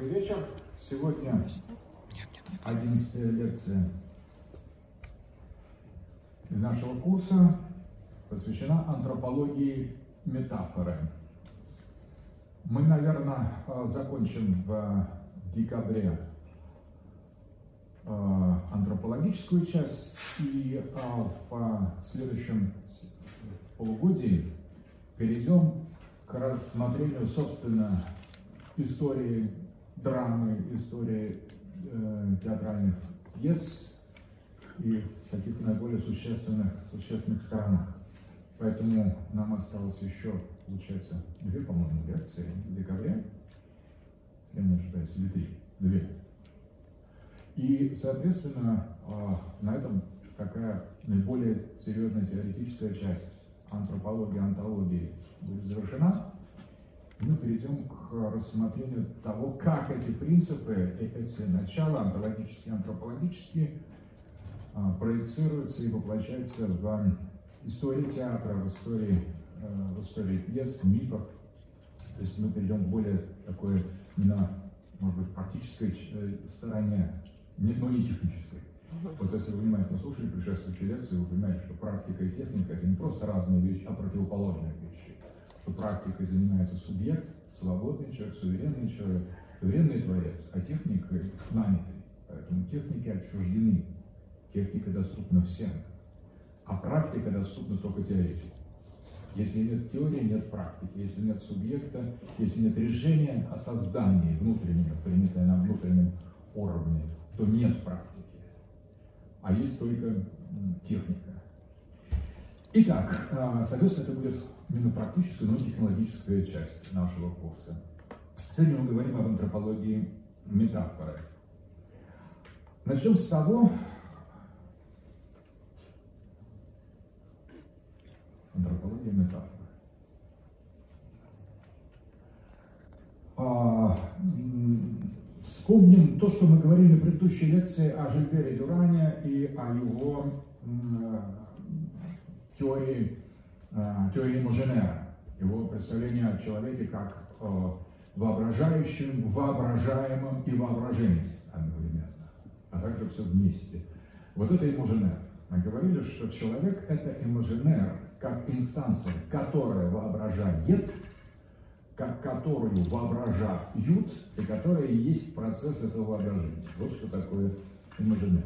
Добрый вечер. Сегодня 11 лекция из нашего курса посвящена антропологии метафоры. Мы, наверное, э, закончим в декабре э, антропологическую часть и э, в следующем полугодии перейдем к рассмотрению, собственно, истории драмы, истории э, театральных пьес и в таких наиболее существенных, существенных сторонах. Поэтому нам осталось еще, получается, две, по-моему, лекции в декабре, я не ошибаюсь, или три, две. И, соответственно, а, на этом такая наиболее серьезная теоретическая часть антропологии, антологии будет завершена мы перейдем к рассмотрению того, как эти принципы, эти начала онтологические, антропологические, а, проецируются и воплощаются в истории театра, в истории, э, в истории пьес, мифов. То есть мы перейдем к более такой, на, может быть, практической э, стороне, но не технической. Вот если вы внимательно слушали предшествующие лекции, вы понимаете, что практика и техника – это не просто разные вещи, а противоположные вещи что практикой занимается субъект, свободный человек, суверенный человек, суверенный творец, а техникой нанятый. Поэтому техники отчуждены. Техника доступна всем. А практика доступна только теоретику. Если нет теории, нет практики. Если нет субъекта, если нет решения о создании внутреннего, принятое на внутреннем уровне, то нет практики. А есть только техника. Итак, а, соответственно, это будет именно практическая, но и технологическая часть нашего курса. Сегодня мы говорим об антропологии метафоры. Начнем с того, антропология метафоры. А, вспомним то, что мы говорили на предыдущей лекции о Жильбере Дюране и о его теории Э, теории Муженера, его представление о человеке как воображающем, воображаемом и воображении одновременно, а также все вместе. Вот это имажинер. Мы говорили, что человек – это имажинер, как инстанция, которая воображает, как которую воображают, и которая есть процесс этого воображения. Вот что такое имажинер.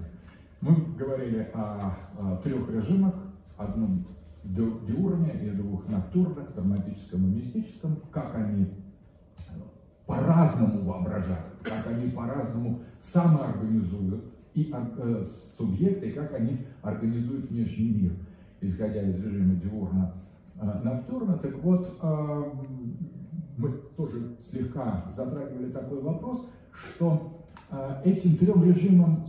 Мы говорили о, о трех режимах. Одном диурне и двух ноктурнах, драматическом и мистическом, как они по-разному воображают, как они по-разному самоорганизуют и э, субъекты, как они организуют внешний мир, исходя из режима диурна э. Так вот, э, мы тоже слегка затрагивали такой вопрос, что э, этим трем режимам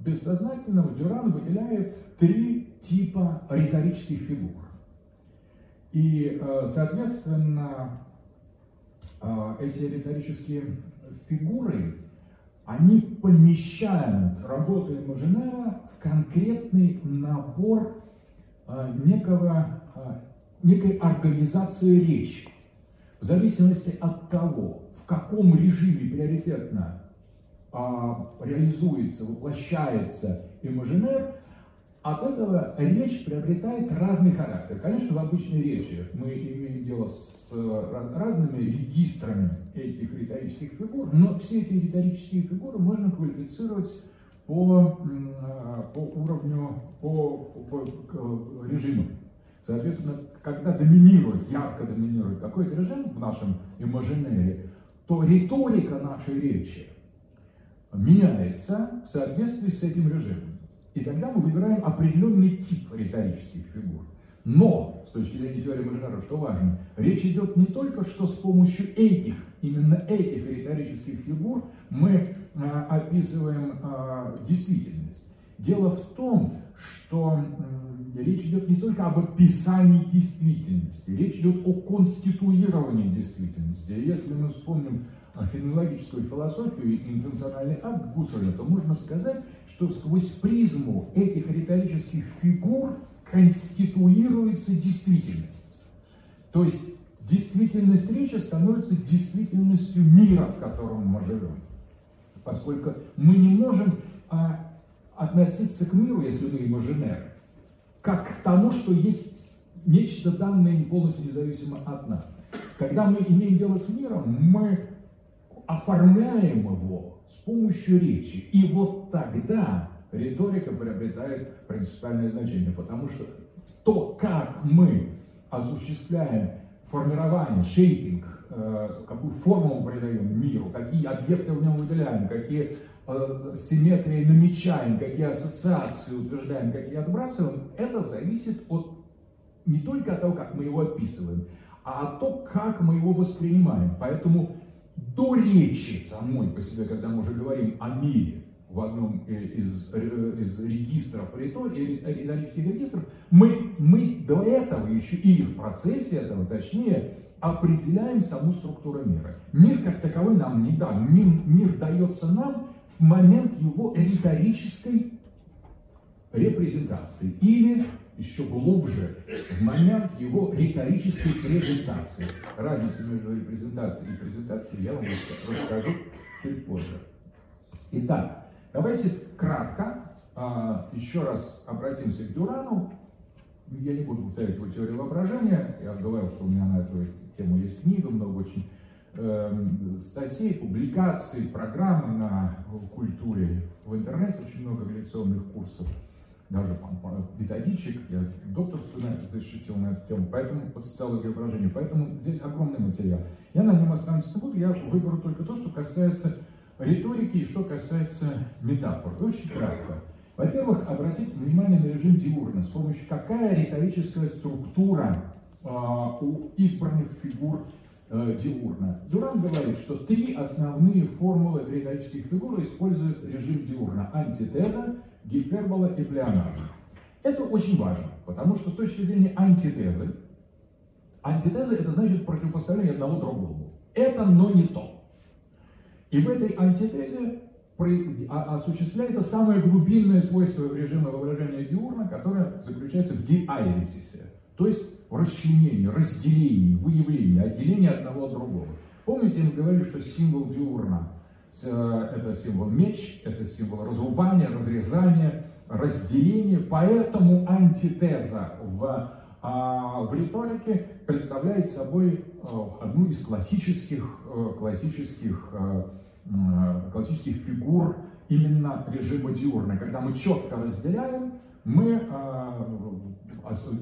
бессознательного Дюран выделяет три типа риторических фигур. И, э, соответственно, э, эти риторические фигуры, они помещают работу имажинера в конкретный набор э, некого, некой организации речи. В зависимости от того, в каком режиме приоритетно реализуется, воплощается имажинер, от этого речь приобретает разный характер. Конечно, в обычной речи мы имеем дело с э, разными регистрами этих риторических фигур, но все эти риторические фигуры можно квалифицировать по, э, по уровню, по, по, по режиму. Соответственно, когда доминирует, ярко доминирует какой-то режим в нашем имажинере, то риторика нашей речи меняется в соответствии с этим режимом. И тогда мы выбираем определенный тип риторических фигур. Но, с точки зрения теории Мажинара, что важно, речь идет не только, что с помощью этих, именно этих риторических фигур мы а, описываем а, действительность. Дело в том, что э, речь идет не только об описании действительности, речь идет о конституировании действительности. Если мы вспомним феноменологическую философию и интенциональный акт Гусаря, то можно сказать, что сквозь призму этих риторических фигур конституируется действительность. То есть действительность речи становится действительностью мира, в котором мы живем. Поскольку мы не можем а, относиться к миру, если мы имажинеры, как к тому, что есть нечто данное полностью независимо от нас. Когда мы имеем дело с миром, мы оформляем его с помощью речи. И вот тогда риторика приобретает принципиальное значение, потому что то, как мы осуществляем формирование, шейпинг, э, какую форму мы придаем миру, какие объекты в нем выделяем, какие э, симметрии намечаем, какие ассоциации утверждаем, какие отбрасываем, это зависит от не только от того, как мы его описываем, а от того, как мы его воспринимаем. Поэтому до речи самой по себе, когда мы уже говорим о мире, в одном из, из регистров ритории, риторических регистров, мы, мы до этого еще или в процессе этого, точнее, определяем саму структуру мира. Мир как таковой нам не дан. Мир, мир дается нам в момент его риторической репрезентации или еще глубже в момент его риторической презентации. Разница между репрезентацией и презентацией я вам расскажу чуть позже. Итак, давайте кратко а, еще раз обратимся к Дурану. Я не буду повторять его теорию воображения. Я говорил, что у меня на эту тему есть книга, много очень э, статей, публикаций, программы на культуре в интернете, очень много лекционных курсов даже методичек, я докторство защитил на эту тему, поэтому по социологии выражения, поэтому здесь огромный материал. Я на нем остановиться не буду, я выберу только то, что касается риторики и что касается метафор. Очень кратко. Во-первых, обратить внимание на режим диурна, с помощью какая риторическая структура э, у избранных фигур э, диурна. Дуран говорит, что три основные формулы риторических фигур используют режим диурна. Антитеза, гипербола и плеоназм. Это очень важно, потому что с точки зрения антитезы, антитеза это значит противопоставление одного другому. Это, но не то. И в этой антитезе а, осуществляется самое глубинное свойство режима выражения диурна, которое заключается в диайресисе, то есть в расчленении, разделении, выявлении, отделении одного от другого. Помните, мы говорили, что символ диурна это символ меч, это символ разрубания, разрезания, разделения. Поэтому антитеза в, а, в риторике представляет собой э, одну из классических, э, классических, классических фигур именно режима диурна. Когда мы четко разделяем, мы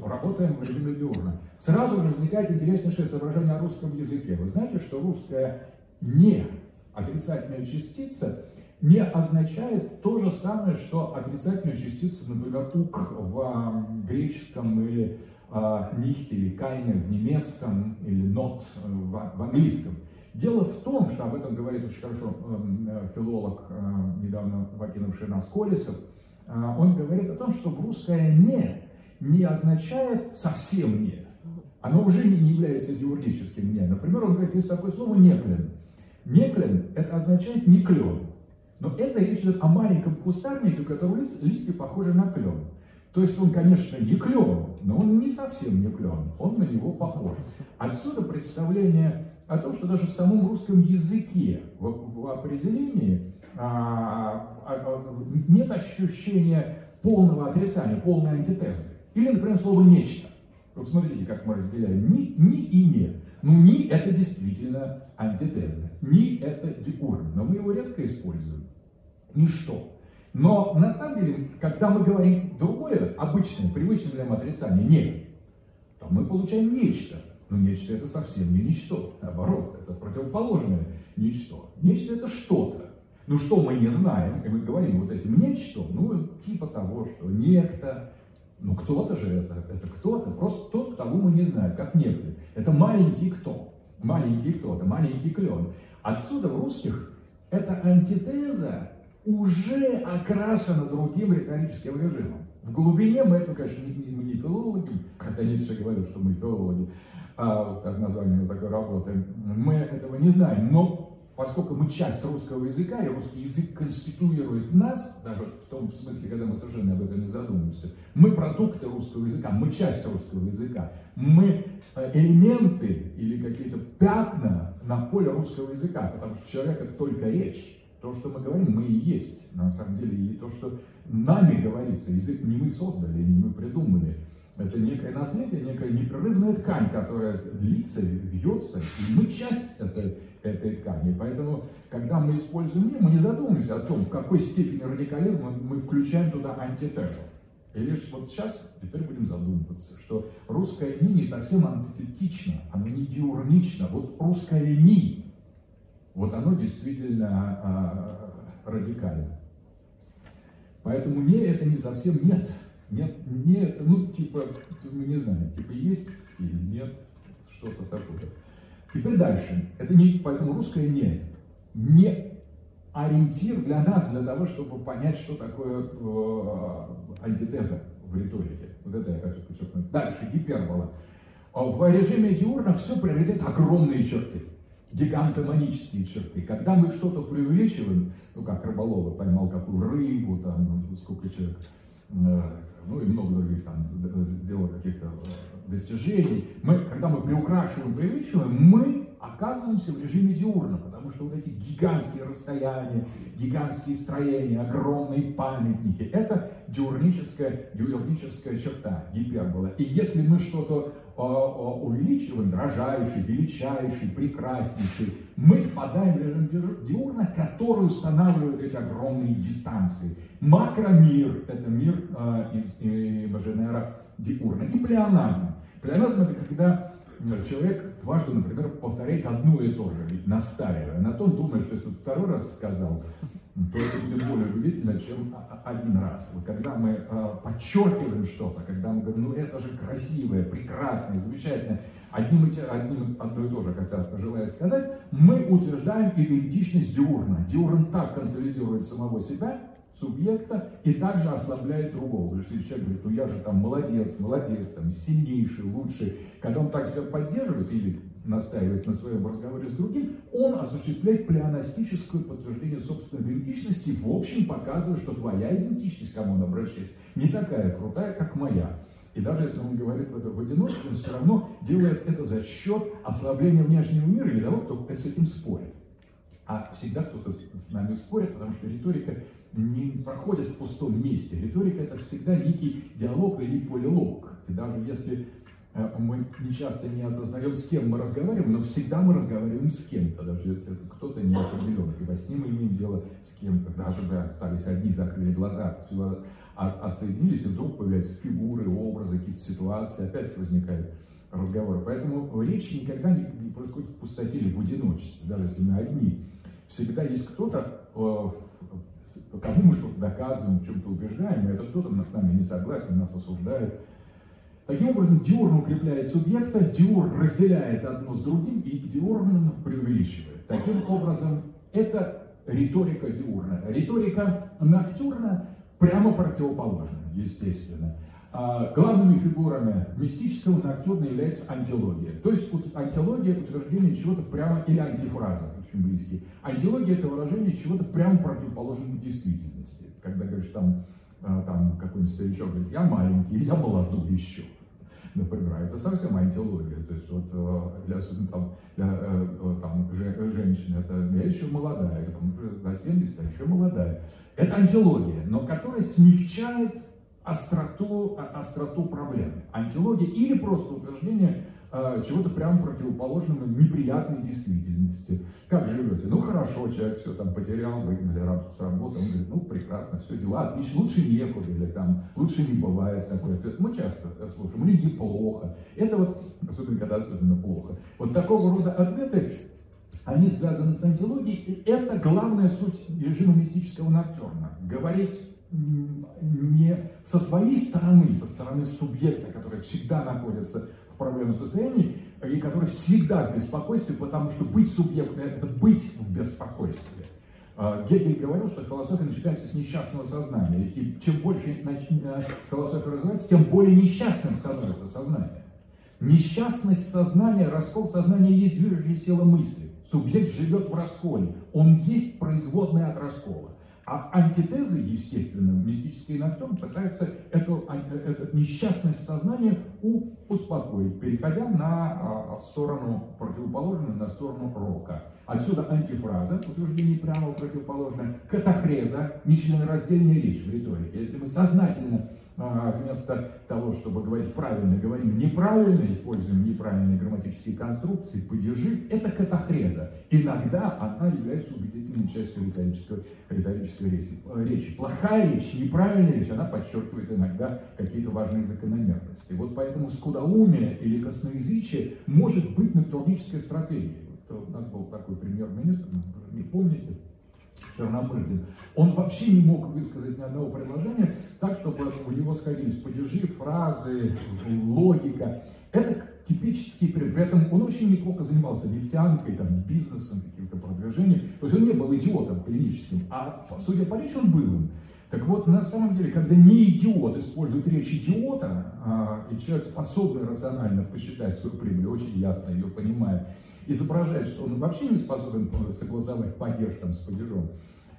работаем в режиме диурна. Сразу возникает интереснейшее соображение о русском языке. Вы знаете, что русское не отрицательная частица не означает то же самое, что отрицательная частица, например, ук в греческом или э, нихт или кайне в немецком или нот в, в английском. Дело в том, что об этом говорит очень хорошо э, филолог, э, недавно покинувший нас Колесов, э, он говорит о том, что в русское «не» не означает совсем «не». Оно уже не является диурническим «не». Например, он говорит, есть такое слово «неклин». Неклен – это означает не клен. Но это речь идет о маленьком кустарнике, у которого лист, листья похожи на клен. То есть он, конечно, не клен, но он не совсем не клен, он на него похож. Отсюда представление о том, что даже в самом русском языке, в, в определении, а, а, а, нет ощущения полного отрицания, полной антитезы. Или, например, слово «нечто». Вот смотрите, как мы разделяем «ни», «ни» и «не». Ну, «ни» — это действительно антитеза. «Ни» — это диурн, но мы его редко используем. Ничто. Но на самом деле, когда мы говорим другое, обычное, привычное для отрицание «не», то мы получаем нечто. Но нечто это совсем не ничто. Наоборот, это противоположное ничто. Нечто это что-то. Ну что мы не знаем, и мы говорим вот этим нечто, ну типа того, что некто, ну кто-то же это, это кто-то, просто тот, кого мы не знаем, как некто. Это маленький кто, маленький кто-то, маленький клен. Отсюда в русских эта антитеза уже окрашена другим риторическим режимом. В глубине мы это, конечно, не, мы не филологи, хотя Ницше говорил, что мы филологи, а, как название такой работы, мы этого не знаем, но поскольку мы часть русского языка, и русский язык конституирует нас, даже в том смысле, когда мы совершенно об этом не задумываемся, мы продукты русского языка, мы часть русского языка, мы э, элементы или какие-то пятна на поле русского языка, потому что человек это только речь. То, что мы говорим, мы и есть, на самом деле, и то, что нами говорится, язык не мы создали, не мы придумали. Это некое наследие, некая непрерывная ткань, которая длится, вьется, и мы часть этой, этой ткани. Поэтому, когда мы используем мы не задумываемся о том, в какой степени радикализма мы включаем туда антитезу. И лишь вот сейчас, теперь будем задумываться, что русское «ни» не совсем антитетично, оно не диурнично. Вот русское «ни», вот оно действительно а, радикально. Поэтому «не» это не совсем «нет». Нет, нет, ну типа, мы не знаем, типа есть или нет, что-то такое. Теперь дальше. Это не, поэтому русское не, не ориентир для нас, для того, чтобы понять, что такое э, антитеза в риторике. Вот это я хочу подчеркнуть. Дальше, гипербола. В режиме диурна все приобретает огромные черты, гигантоманические черты. Когда мы что-то преувеличиваем, ну как рыболовы поймал какую рыбу, там, ну, сколько человек, э, ну и много других там сделал каких-то э, достижений. Мы, когда мы приукрашиваем, преувеличиваем, мы оказываемся в режиме диурна, потому что вот эти гигантские расстояния, гигантские строения, огромные памятники, это диурническая, диурническая черта, гипербола. И если мы что-то увеличиваем, дрожайший, величайший, прекраснейший, мы впадаем в режим диурна, который устанавливает эти огромные дистанции. Макромир – это мир э, из э, Баженера диурна. И плеоназм. Плеоназм – это когда человек дважды, например, повторяет одно и то же, настаивая на том, думая, что если второй раз сказал, то это будет более убедительно, чем один раз. Вот когда мы э, подчеркиваем что-то, когда мы говорим, ну это же красивое, прекрасное, замечательное, одним и, те, одним, одно и то же хотят, желая сказать, мы утверждаем идентичность диурна. Диурн так консолидирует самого себя, субъекта и также ослабляет другого. Потому что человек говорит, ну я же там молодец, молодец, там сильнейший, лучший. Когда он так себя поддерживает или настаивает на своем разговоре с другим, он осуществляет плеонастическое подтверждение собственной идентичности, в общем показывая, что твоя идентичность, к кому он обращается, не такая крутая, как моя. И даже если он говорит это в одиночестве, он все равно делает это за счет ослабления внешнего мира или того, кто с этим спорит. А всегда кто-то с нами спорит, потому что риторика не проходит в пустом месте. Риторика это всегда некий диалог или полилог. И даже если э, мы часто не осознаем, с кем мы разговариваем, но всегда мы разговариваем с кем-то, даже если это кто-то не определен. И во сне мы имеем дело с кем-то, даже мы остались одни, закрыли глаза, отсоединились, и вдруг появляются фигуры, образы, какие-то ситуации, опять возникает разговор. Поэтому речь никогда не, не происходит в пустоте или в одиночестве, даже если мы одни всегда есть кто-то, э, кому мы что-то доказываем, в чем-то убеждаем, и этот кто-то с нами не согласен, нас осуждает. Таким образом, диурн укрепляет субъекта, диурн разделяет одно с другим, и диурн преувеличивает. Таким образом, это риторика диурна. Риторика ноктюрна прямо противоположна, естественно. А главными фигурами мистического ноктюрна является антилогия. То есть антилогия – утверждение чего-то прямо или антифраза очень близкие. Антилогия – это выражение чего-то прямо противоположного действительности. Когда говоришь, там, а, там какой-нибудь старичок говорит, я маленький, я молодой еще. Например, это совсем антилогия. То есть вот э, для, там, для э, э, там, женщины это я еще молодая, там, за 70, а еще молодая. Это антилогия, но которая смягчает остроту, остроту проблемы. Антилогия или просто утверждение а, чего-то прямо противоположного неприятной действительности. Как живете? Ну хорошо, человек все там потерял, выгнали с работы, он говорит, ну прекрасно, все, дела отлично, лучше некуда, или там, лучше не бывает такое. Мы часто слушаем, или неплохо. Это вот, особенно когда особенно плохо. Вот такого рода ответы, они связаны с антилогией, и это главная суть режима мистического ноктюрна. Говорить не со своей стороны, со стороны субъекта, который всегда находится в проблемном состоянии, и который всегда в беспокойстве, потому что быть субъектом – это быть в беспокойстве. А, Гегель говорил, что философия начинается с несчастного сознания, и чем больше э, философия развивается, тем более несчастным становится сознание. Несчастность сознания, раскол сознания есть движущая сила мысли. Субъект живет в расколе. Он есть производная от раскола. А антитезы, естественно, мистический нактон пытается эту, а, эту несчастность сознания успокоить, переходя на а, сторону противоположную, на сторону рока. Отсюда антифраза, утверждение прямо противоположное, катахреза, нечленораздельная речь в риторике. Если мы сознательно вместо того, чтобы говорить правильно, говорим неправильно, используем неправильные грамматические конструкции, падежи, это катахреза. Иногда она является убедительной частью риторической, риторической речи. Плохая речь, неправильная речь, она подчеркивает иногда какие-то важные закономерности. Вот поэтому скудоумие или косноязычие может быть натуралической стратегией. Вот у нас был такой премьер-министр, не помните, Чернобыльдин, он вообще не мог высказать ни одного предложения так, чтобы у него сходились падежи, фразы, логика. Это типический. При этом он очень неплохо занимался нефтянкой, там, бизнесом, каким-то продвижением. То есть он не был идиотом клиническим, а, судя по речи, он был им. Так вот, на самом деле, когда не идиот использует речь идиота, а, и человек способный рационально посчитать свою прибыль, очень ясно ее понимает, изображает, что он вообще не способен согласовать падеж там, с падежом,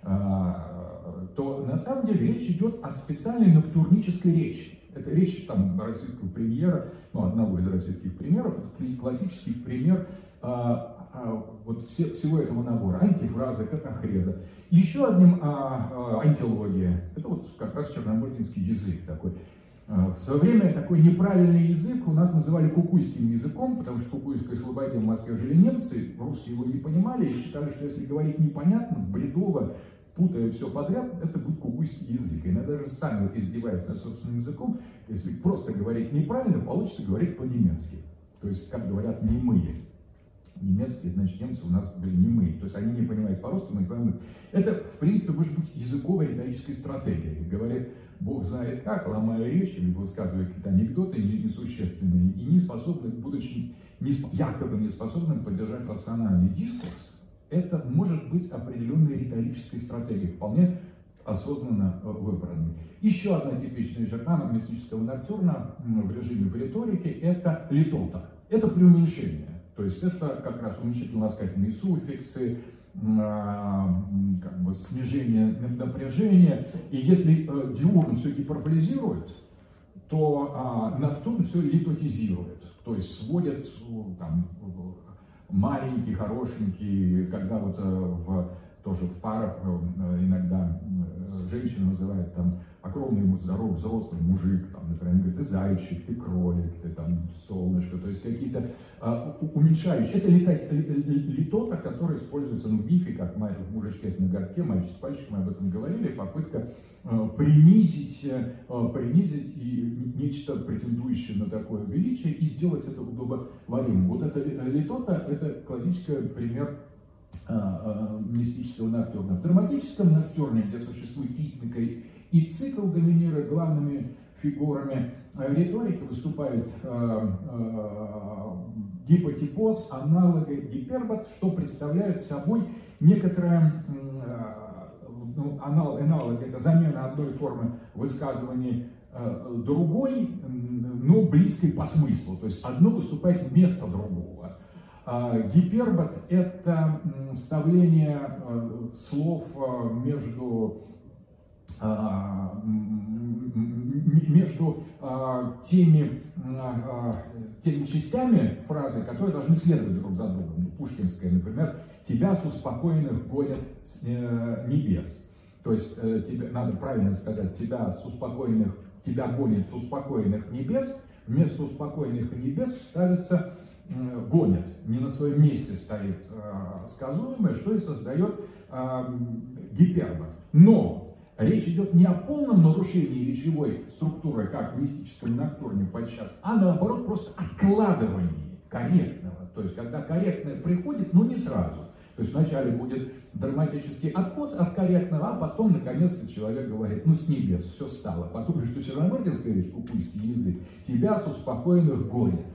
а, то на самом деле речь идет о специальной ноктурнической речи. Это речь там, российского премьера, ну, одного из российских примеров, это классический пример а, а, вот все, всего этого набора. Антифраза, катахреза. Еще одним а, а, антилогия. Это вот как раз чернобыльский язык такой. А, в свое время такой неправильный язык у нас называли кукуйским языком, потому что Кукуйской слободе в Москве жили немцы, русские его не понимали и считали, что если говорить непонятно, бредово, путая все подряд, это будет кукуйский язык. Иногда даже сами издеваются над собственным языком, если просто говорить неправильно, получится говорить по-немецки. То есть, как говорят немые. Немецкие, значит, немцы у нас были немые. То есть они не понимают по-русски, мы понимаем. Это, в принципе, может быть языковая риторическая стратегия. Говорит, Бог знает как, ломая речь или высказывая какие-то анекдоты несущественные и не способны, будучи не, якобы не способным поддержать рациональный дискурс, это может быть определенной риторической стратегией, вполне осознанно э, выбранной. Еще одна типичная черта мистического ноктюрна в режиме в риторике – это литота. Это преуменьшение. То есть это как раз уменьшительно-ласкательные суффиксы, а, как бы снижение напряжения. И если э, диурн все гиперболизирует, то а, ноктурн все литотизирует, то есть сводит там, маленький, хорошенький, когда вот э, в, тоже в парах э, иногда женщина называет там огромный ему здоровый взрослый мужик, там, например, говорит, ты зайчик, ты кролик, ты там солнышко, то есть какие-то а, уменьшающие. Это летать, литота, которая используется ну, в мифе, как в мужичке с ноготке, мальчик с пальчиком, мы об этом говорили, попытка а, принизить, а, принизить и нечто претендующее на такое величие и сделать это удобоваримым. Вот это литота, это классический пример мистического ноктюрна. В драматическом ноктюрне, где существует ритмика и цикл доминирует главными фигурами риторики, выступает э, э, гипотипоз, аналога, гипербот, что представляет собой некоторое э, ну, аналог, аналог это замена одной формы высказывания э, другой, но близкой по смыслу. То есть одно выступает вместо другого. Э, гипербот – это вставление слов между а, между а, теми, а, теми частями фразы, которые должны следовать друг за другом. Ну, Пушкинская, например, «Тебя с успокоенных гонят с э, небес». То есть э, тебе, надо правильно сказать, тебя с успокоенных, тебя гонят с успокоенных небес, вместо успокоенных небес ставится э, гонят, не на своем месте стоит сказуемое, что и создает гипербот. Но Речь идет не о полном нарушении речевой структуры, как в мистическом ноктурне подчас, а наоборот просто откладывании корректного. То есть, когда корректное приходит, но не сразу. То есть вначале будет драматический отход от корректного, а потом, наконец-то, человек говорит, ну, с небес все стало. Потом, что черномырдинская речь, купуйский язык, тебя с успокоенных гонит.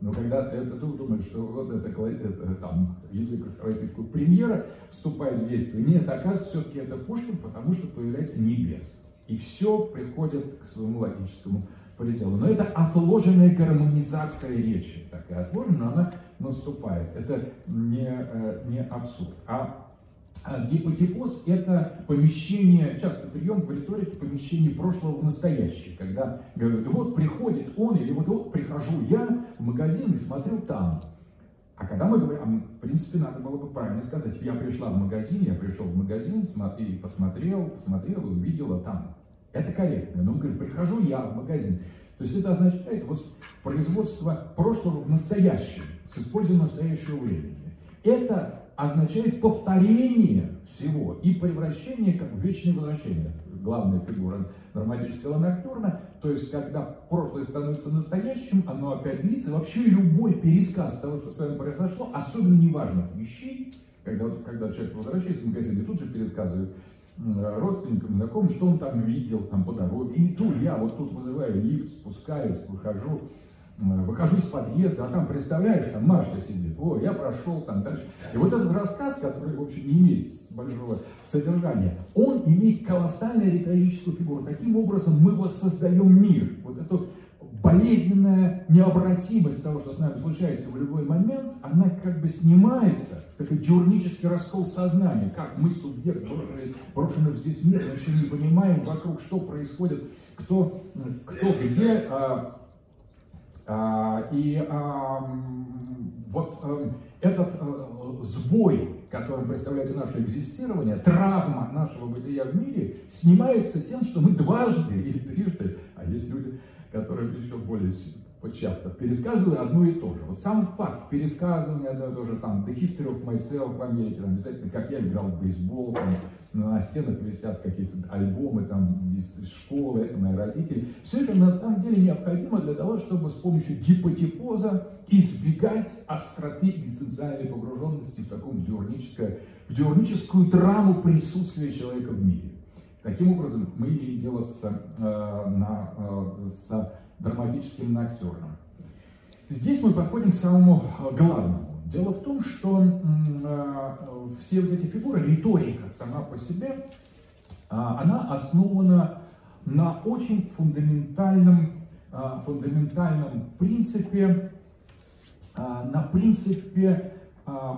Но когда ты, ты думаешь, что вот это, это там, язык российского премьера вступает в действие, нет, оказывается, все-таки это Пушкин, потому что появляется небес. И все приходит к своему логическому пределу. Но это отложенная гармонизация речи. Такая отложенная, но она наступает. Это не, э, не абсурд. А гипотипоз – это помещение, часто прием в риторике помещение прошлого в настоящее, когда говорят, вот приходит он, или вот, вот прихожу я в магазин и смотрю там. А когда мы говорим, в принципе, надо было бы правильно сказать, я пришла в магазин, я пришел в магазин и посмотрел, посмотрел и увидела там. Это корректно. Но мы говорим, прихожу я в магазин. То есть это означает воспроизводство прошлого в настоящем, с использованием настоящего времени. Это означает повторение всего и превращение как вечное возвращение. Главная фигура драматического ноктюрна, то есть когда прошлое становится настоящим, оно опять длится. Вообще любой пересказ того, что с вами произошло, особенно неважных вещей, когда, когда человек возвращается в магазин и тут же пересказывает родственникам, знакомым, что он там видел там по дороге. Иду я, вот тут вызываю лифт, спускаюсь, выхожу, выхожу из подъезда, а там, представляешь, там Машка сидит, о, я прошел там дальше. И вот этот рассказ, который, в общем, не имеет большого содержания, он имеет колоссальную риторическую фигуру. Таким образом мы воссоздаем мир. Вот эту болезненная необратимость того, что с нами случается в любой момент, она как бы снимается, такой диурнический раскол сознания, как мы, субъект, брошенный, брошенный здесь мир, еще не понимаем вокруг, что происходит, кто, кто где, а, и а, вот э, этот э, сбой, которым представляется наше экзистирование, травма нашего бытия в мире, снимается тем, что мы дважды или трижды, а есть люди, которые еще более часто пересказывали одно и то же. Вот сам факт пересказывания одно и то же, там, The History of Myself в Америке, там, обязательно, как я играл в бейсбол, там, на стенах висят какие-то альбомы там, из школы, это мои родители. Все это на самом деле необходимо для того, чтобы с помощью гипотипоза избегать остроты экзистенциальной погруженности в таком диурническое, в диурническую драму присутствия человека в мире. Таким образом, мы имеем дело с, э, на, э, с драматическим актером. Здесь мы подходим к самому главному. Дело в том, что э, все вот эти фигуры, риторика сама по себе, э, она основана на очень фундаментальном, э, фундаментальном принципе, э, на принципе э,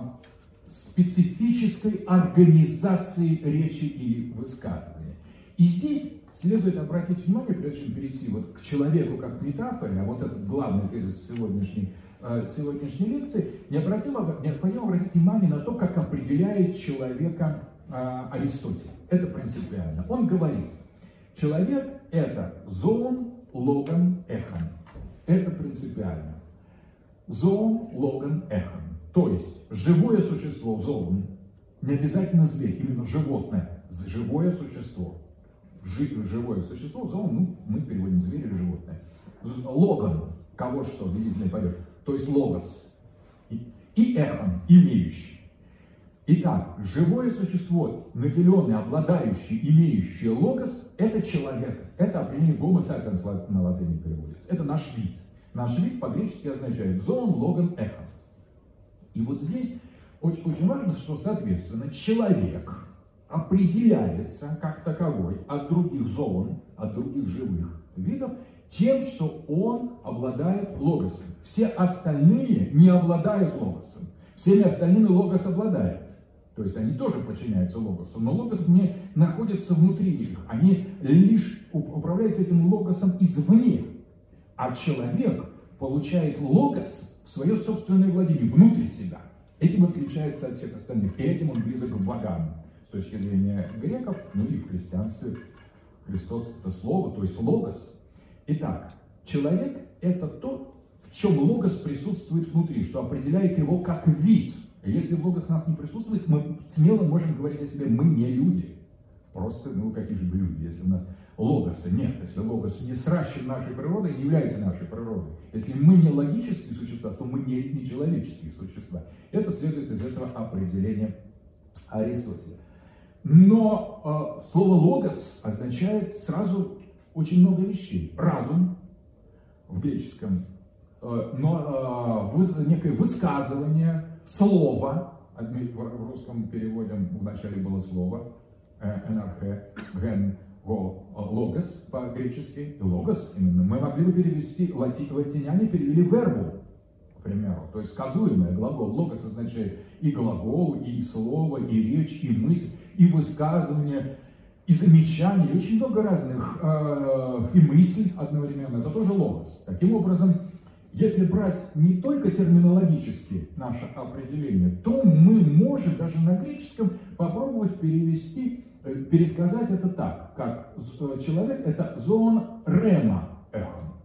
специфической организации речи или высказывания. И здесь следует обратить внимание, прежде чем перейти вот к человеку как метафоре, а вот этот главный тезис сегодняшней, э, сегодняшней лекции, необходимо, необходимо обратить внимание на то, как определяет человека э, Аристотель. Это принципиально. Он говорит, человек это зоон, логан, эхон. Это принципиально. Зоон, логан, эхон. То есть живое существо, зоон, не обязательно зверь, именно животное, живое существо живое существо, зоон, ну, мы переводим зверь или животное. Логан, кого что, длительный пойдет, то есть логос. И, и эхон, имеющий. Итак, живое существо, наделенное, обладающее, имеющее логос, это человек. Это определение гомо sapiens на латыни переводится. Это наш вид. Наш вид по-гречески означает зон, логан, эхо. И вот здесь очень, очень важно, что, соответственно, человек – определяется как таковой от других зон, от других живых видов, тем, что он обладает логосом. Все остальные не обладают логосом. Всеми остальными логос обладает. То есть они тоже подчиняются логосу, но логос не находится внутри них. Они лишь управляются этим логосом извне. А человек получает логос в свое собственное владение, внутри себя. Этим отличается от всех остальных. И этим он близок к богам с точки зрения греков, ну и в христианстве Христос это слово, то есть логос. Итак, человек это то, в чем логос присутствует внутри, что определяет его как вид. Если логос у нас не присутствует, мы смело можем говорить о себе, мы не люди. Просто, ну какие же люди, если у нас логоса нет, если логос не сращен нашей природой, не является нашей природой. Если мы не логические существа, то мы не, не человеческие существа. Это следует из этого определения Аристотеля. Но э, слово логос означает сразу очень много вещей. Разум в греческом, э, но э, некое высказывание, слово, в русском переводе вначале было слово, э, энархе, ген, э, логос по-гречески, логос именно. Мы могли бы перевести, лати, латиняне перевели вербу, примеру. То есть сказуемое глагол. Логос означает и глагол, и слово, и речь, и мысль, и высказывание, и замечание, и очень много разных, э, и мысль одновременно. Это тоже логос. Таким образом, если брать не только терминологически наше определение, то мы можем даже на греческом попробовать перевести, э, пересказать это так, как э, человек это зоон рема эхом.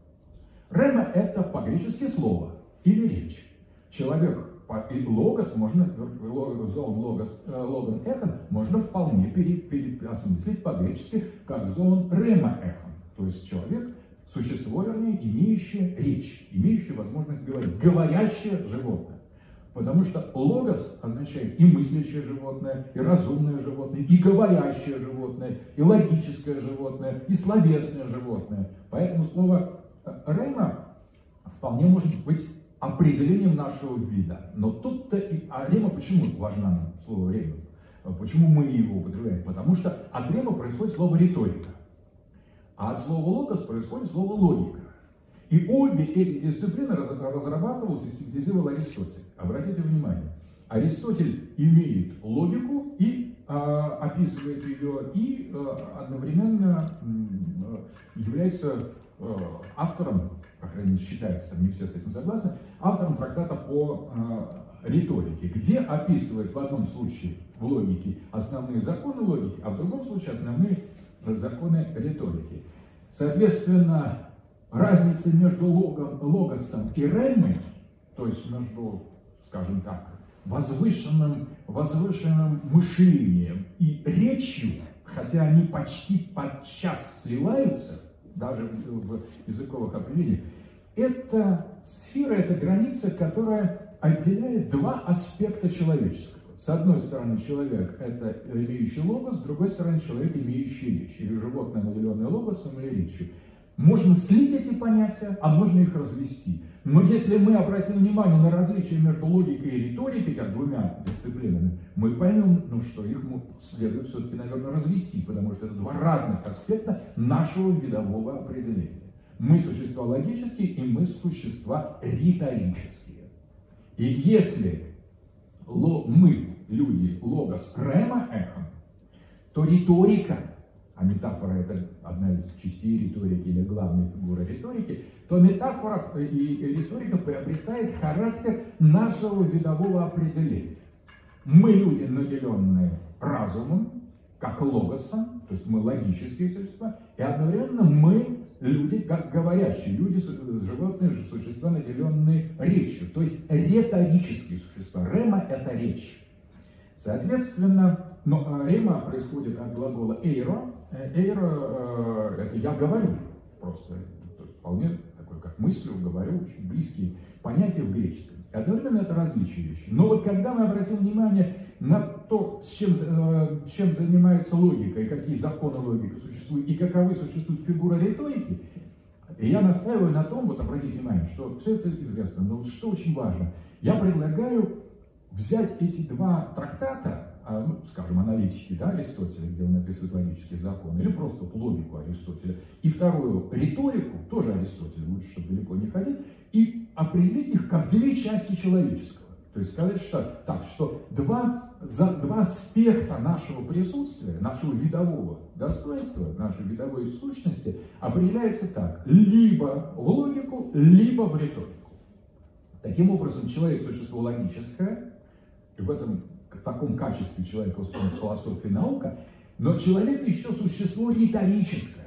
Рема это по-гречески слово или речь. Человек и логос можно, зоон логос, э, логон эхом можно вполне пере, переосмыслить по-гречески как зоон рема эхом. То есть человек Существо, вернее, имеющее речь, имеющее возможность говорить, говорящее животное. Потому что логос означает и мыслящее животное, и разумное животное, и говорящее животное, и логическое животное, и словесное животное. Поэтому слово э, рема вполне может быть определением нашего вида. Но тут-то и... А рема почему важна слово рема? Почему мы его употребляем? Потому что от рема происходит слово риторика. А от слова логос происходит слово логика. И обе эти дисциплины разрабатывал, систематизировал Аристотель. Обратите внимание, Аристотель имеет логику и а, описывает ее, и а, одновременно а, является а, автором, крайней мере, считается, не все с этим согласны, автором трактата по а, риторике, где описывает в одном случае в логике основные законы логики, а в другом случае основные законы риторики. Соответственно, разница между логом, логосом и ремой, то есть между, скажем так, возвышенным, возвышенным мышлением и речью, хотя они почти подчас сливаются, даже в языковых определениях, это сфера, это граница, которая отделяет два аспекта человеческого. С одной стороны, человек – это имеющий логос, с другой стороны, человек, имеющий речь, или животное, наделенное логосом или речью. Можно слить эти понятия, а можно их развести. Но если мы обратим внимание на различия между логикой и риторикой, как двумя дисциплинами, мы поймем, ну, что их следует все-таки, наверное, развести, потому что это два разных аспекта нашего видового определения. Мы существа логические, и мы существа риторические. И если мы, люди, логос, рема эхом, то риторика, а метафора это одна из частей риторики или главной фигуры риторики, то метафора и риторика приобретает характер нашего видового определения. Мы люди, наделенные разумом, как логосом, то есть мы логические существа, и одновременно мы люди, как говорящие, люди, животные, существа, наделенные речью, то есть риторические существа. Рема – это речь. Соответственно, но а, рема происходит от глагола эйро. Э, эйро – это я говорю просто, вполне такой, как мыслю, говорю, очень близкие понятия в греческом. И одновременно это различные вещи. Но вот когда мы обратим внимание на то, с чем, э, чем занимается логика, и какие законы логики существуют, и каковы существуют фигуры риторики, и я настаиваю на том, вот обратите внимание, что все это известно, но что очень важно, я предлагаю взять эти два трактата, а, ну, скажем, аналитики да, Аристотеля, где он описывает логические законы, или просто логику Аристотеля, и вторую риторику, тоже Аристотеля, лучше, чтобы далеко не ходить, и определить их как две части человеческого. То есть сказать, что так, что два, за, два аспекта нашего присутствия, нашего видового достоинства, нашей видовой сущности определяется так, либо в логику, либо в риторику. Таким образом, человек – существо логическое, и в этом в таком качестве человека устроена философия и наука, но человек еще существо риторическое.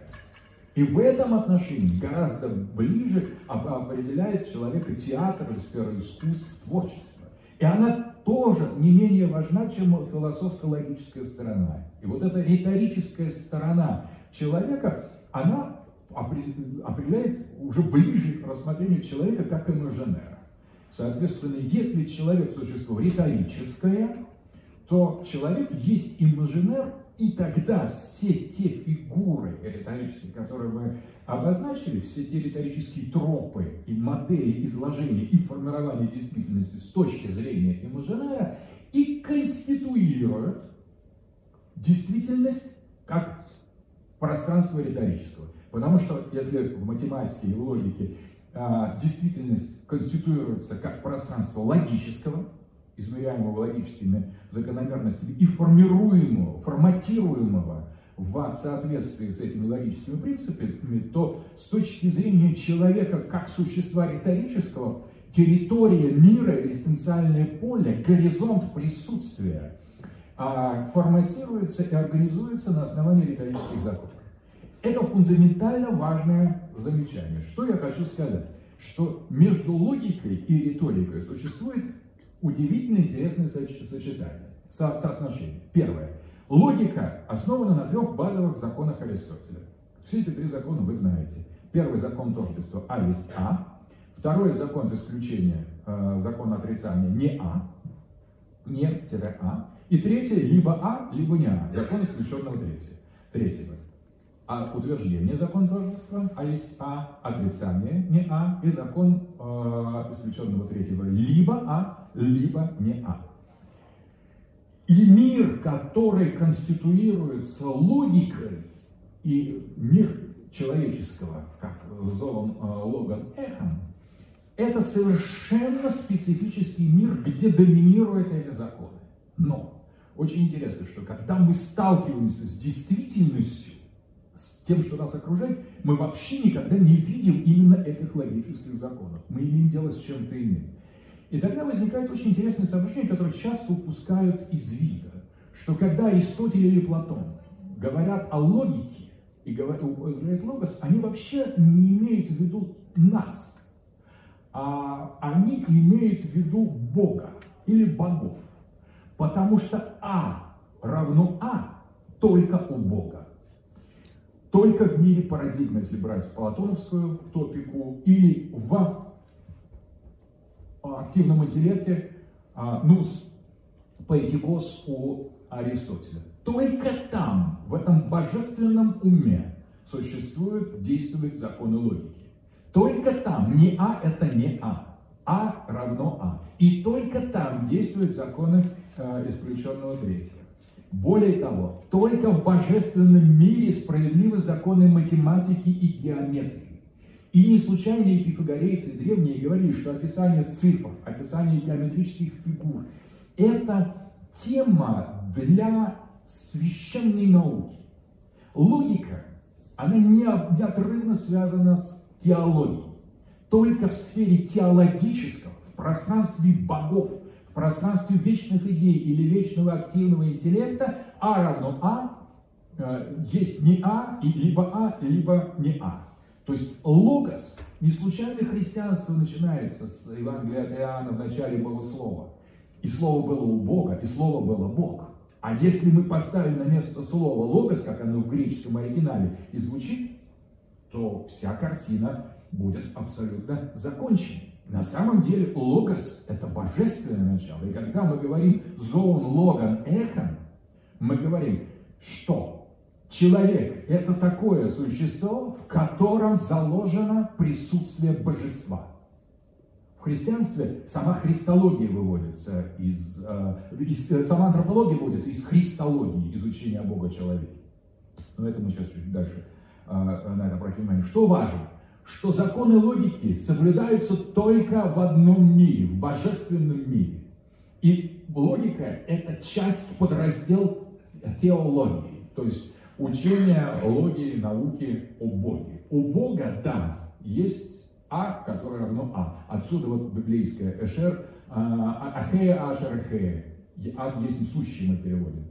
И в этом отношении гораздо ближе определяет человека театр, сфера искусств, творчество. И она тоже не менее важна, чем философско-логическая сторона. И вот эта риторическая сторона человека, она определяет уже ближе к рассмотрению человека как имажинера. Соответственно, если человек существо риторическое, то человек есть имажинер и тогда все те фигуры риторические, которые мы обозначили, все те риторические тропы и модели изложения и формирования действительности с точки зрения имажинера и конституируют действительность как пространство риторического. Потому что если в математике и в логике а, действительность конституируется как пространство логического, измеряемого логическими закономерностями и формируемого, форматируемого в соответствии с этими логическими принципами, то с точки зрения человека как существа риторического, территория мира, экзистенциальное поле, горизонт присутствия а, форматируется и организуется на основании риторических законов. Это фундаментально важное замечание. Что я хочу сказать? Что между логикой и риторикой существует удивительно интересное сочетание, со соотношение. Первое. Логика основана на трех базовых законах Аристотеля. Все эти три закона вы знаете. Первый закон тождества А есть А. Второй закон исключения, э, закон отрицания не А, не-А. И третье, либо А, либо не А, закон исключенного третьего. Третьего. А утверждение закон тождества, а есть А, отрицание не А, и закон э, исключенного третьего либо А, либо не А. И мир, который конституируется логикой, и мир человеческого, как зован э, Логан Эхом, это совершенно специфический мир, где доминируют эти законы. Но очень интересно, что когда мы сталкиваемся с действительностью, с тем, что нас окружает, мы вообще никогда не видим именно этих логических законов. Мы имеем дело с чем-то иным. И тогда возникает очень интересное соображение, которое часто упускают из вида, что когда Аристотель или Платон говорят о логике и говорят, логос, они вообще не имеют в виду нас, а они имеют в виду Бога или богов. Потому что А равно А только у Бога. Только в мире парадигмы, если брать платоновскую топику, или в активном интеллекте а, нус поэтикос у Аристотеля. Только там, в этом божественном уме, существуют, действуют законы логики. Только там, не А это не А, А равно А. И только там действуют законы э, исключенного третьего. Более того, только в божественном мире справедливы законы математики и геометрии. И не случайно и пифагорейцы древние говорили, что описание цифр, описание геометрических фигур – это тема для священной науки. Логика, она неотрывно связана с теологией. Только в сфере теологического, в пространстве богов, в пространстве вечных идей или вечного активного интеллекта А равно А, э, есть не А, и либо А, либо не А. То есть логос, не случайно христианство начинается с Евангелия от Иоанна, в начале было слово. И слово было у Бога, и слово было Бог. А если мы поставим на место слова логос, как оно в греческом оригинале и звучит, то вся картина будет абсолютно закончена. На самом деле логос – это божественное начало. И когда мы говорим «зоон логан эхом», мы говорим, что Человек – это такое существо, в котором заложено присутствие божества. В христианстве сама христология выводится из, э, из э, сама антропология выводится из христологии, изучения Бога человека. Но это мы сейчас чуть дальше э, на это обратим внимание. Что важно? Что законы логики соблюдаются только в одном мире, в божественном мире. И логика – это часть, подраздел теологии. То есть учения, логии, науки о Боге. У Бога, да, есть А, которое равно А. Отсюда вот библейское Эшер, а, а, Ахея, Ашер, Эхея. А есть сущий мы переводим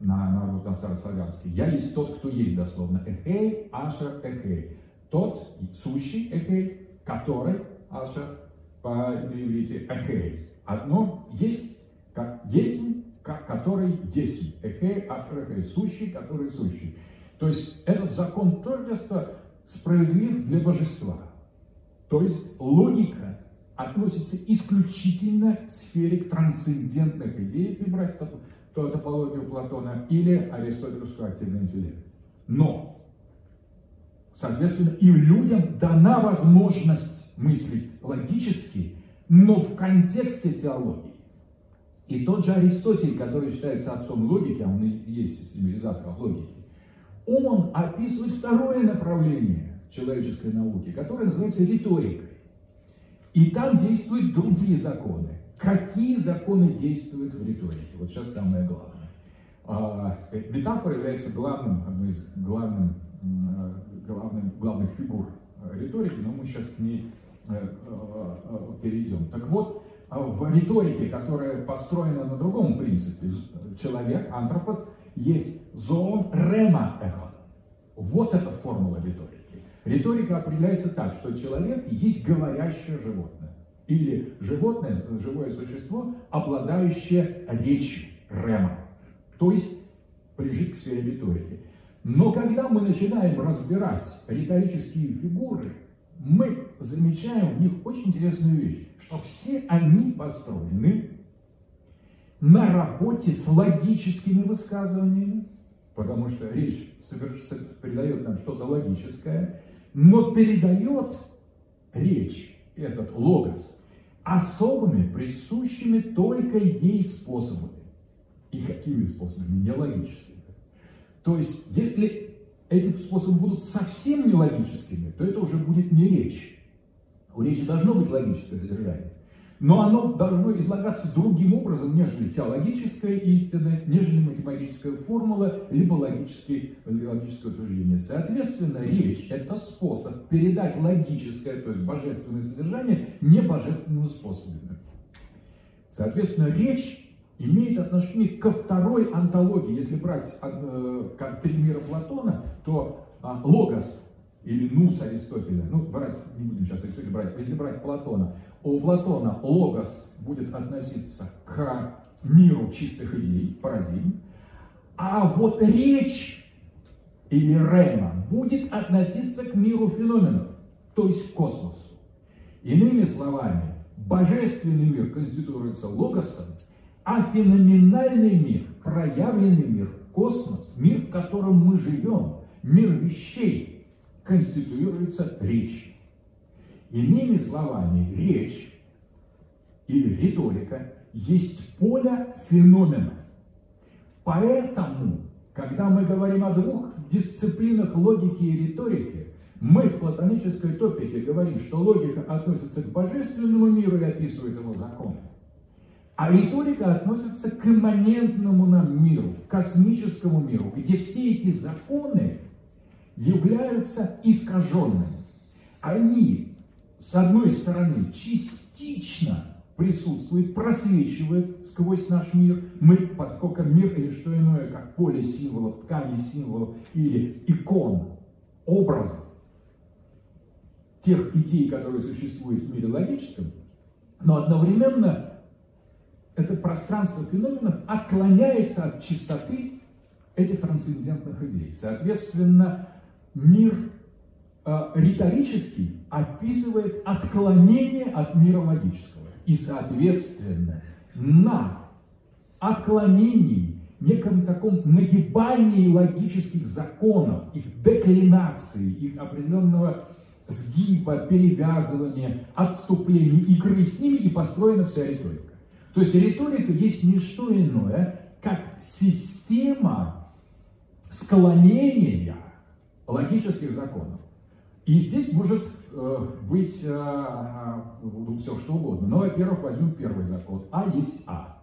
на, на, на старославянский. Я есть тот, кто есть, дословно. Эхей, Ашер, Эхей. Тот, сущий Эхей, который, Ашер, по иврите, Эхей. Одно есть, как есть который есть. Эхей, ашер, сущий, который сущий. То есть этот закон тождества справедлив для божества. То есть логика относится исключительно к сфере трансцендентных идей, если брать то топологию Платона или аристотелевскую активный интеллект. Но, соответственно, и людям дана возможность мыслить логически, но в контексте теологии. И тот же Аристотель, который считается отцом логики, а он и есть цивилизатор логики, он описывает второе направление человеческой науки, которое называется риторикой. И там действуют другие законы. Какие законы действуют в риторике? Вот сейчас самое главное. А, метафора является главным, одной из главным, главным, главных фигур риторики, но мы сейчас к ней э, э, перейдем. Так вот, в риторике, которая построена на другом принципе, человек, антропос, есть зоон рема эхо. Вот эта формула риторики. Риторика определяется так, что человек есть говорящее животное. Или животное, живое существо, обладающее речью, рема. То есть прижить к сфере риторики. Но когда мы начинаем разбирать риторические фигуры, мы замечаем в них очень интересную вещь, что все они построены на работе с логическими высказываниями, потому что речь передает нам что-то логическое, но передает речь, этот логос, особыми, присущими только ей способами. И какими способами? Нелогическими. То есть, если эти способы будут совсем нелогическими, то это уже будет не речь. У речи должно быть логическое содержание. Но оно должно излагаться другим образом, нежели теологическая истина, нежели математическая формула, либо логические, логическое утверждение. Соответственно, речь – это способ передать логическое, то есть божественное содержание, не божественными способами. Соответственно, речь имеет отношение ко второй антологии. Если брать э, три мира Платона, то э, логос или нус Аристотеля, ну, брать, не будем сейчас Аристотеля брать, если брать Платона, у Платона логос будет относиться к миру чистых идей, парадигм, а вот речь или рема будет относиться к миру феноменов, то есть космосу. Иными словами, божественный мир конституируется логосом, а феноменальный мир, проявленный мир, космос, мир, в котором мы живем, мир вещей, конституируется речью. Иными словами, речь или риторика есть поле феноменов. Поэтому, когда мы говорим о двух дисциплинах логики и риторики, мы в платонической топике говорим, что логика относится к божественному миру и описывает его законы. А риторика относится к имманентному нам миру, космическому миру, где все эти законы являются искаженными. Они, с одной стороны, частично присутствуют, просвечивают сквозь наш мир. Мы, поскольку мир или что иное, как поле символов, ткани символов или икон, образов, тех идей, которые существуют в мире логическом, но одновременно это пространство феноменов отклоняется от чистоты этих трансцендентных идей. Соответственно, мир э, риторический описывает отклонение от мира логического. И, соответственно, на отклонении, неком таком нагибании логических законов, их деклинации, их определенного сгиба, перевязывания, отступления, игры с ними и построена вся риторика. То есть риторика есть не что иное, как система склонения логических законов. И здесь может э, быть э, э, все что угодно. Но, во-первых, возьмем первый закон. А есть А.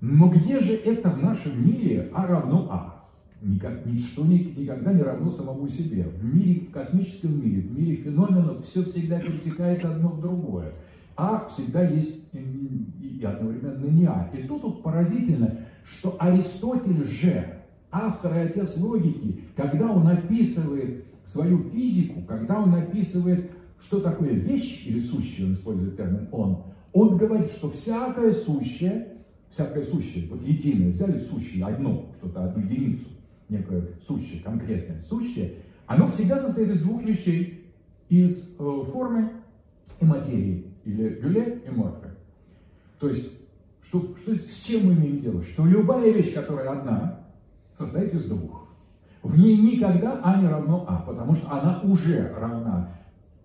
Но где же это в нашем мире А равно А? Никак, ничто никогда не равно самому себе. В мире, в космическом мире, в мире феноменов все всегда перетекает одно в другое. А всегда есть и одновременно не А. И тут вот поразительно, что Аристотель же, автор и отец логики, когда он описывает свою физику, когда он описывает, что такое вещь или сущее, он использует термин «он», он говорит, что всякое сущее, всякое сущее, вот единое, взяли сущее, одно, что-то, одну единицу, некое сущее, конкретное сущее, оно всегда состоит из двух вещей, из э, формы и материи или Гюле и Морфе. То есть, что, что, с чем мы имеем дело? Что любая вещь, которая одна, состоит из двух. В ней никогда А не равно А, потому что она уже равна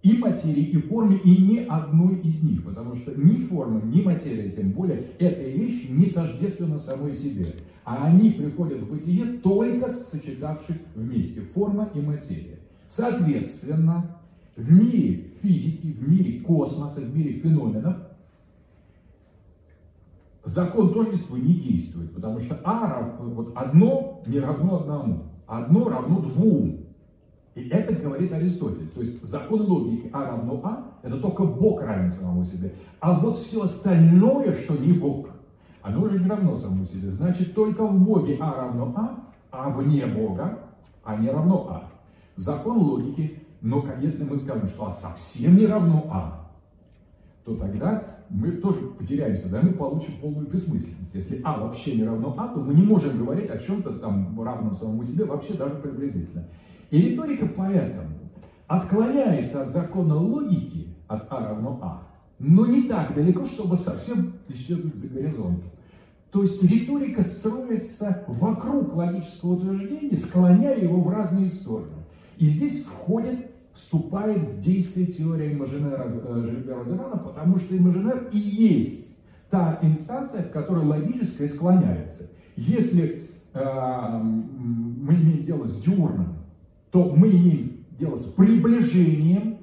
и материи, и форме, и ни одной из них, потому что ни форма, ни материя, тем более, эта вещь не тождественна самой себе. А они приходят в бытие только сочетавшись вместе, форма и материя. Соответственно, в мире физики, в мире космоса, в мире феноменов, закон тождества не действует, потому что А равно, вот одно не равно одному, одно равно двум. И это говорит Аристотель. То есть закон логики А равно А, это только Бог равен самому себе. А вот все остальное, что не Бог, оно уже не равно самому себе. Значит, только в Боге А равно А, а вне Бога А не равно А. Закон логики, но если мы скажем, что А совсем не равно А, то тогда мы тоже потеряемся, да, мы получим полную бессмысленность. Если А вообще не равно А, то мы не можем говорить о чем-то там равном самому себе вообще даже приблизительно. И риторика поэтому отклоняется от закона логики, от А равно А, но не так далеко, чтобы совсем исчезнуть за горизонт. То есть риторика строится вокруг логического утверждения, склоняя его в разные стороны. И здесь входит, вступает в действие теория имажинера э, Жильбера Дерана, потому что имажинер и есть та инстанция, в которой логическое склоняется. Если э, мы имеем дело с диурном, то мы имеем дело с приближением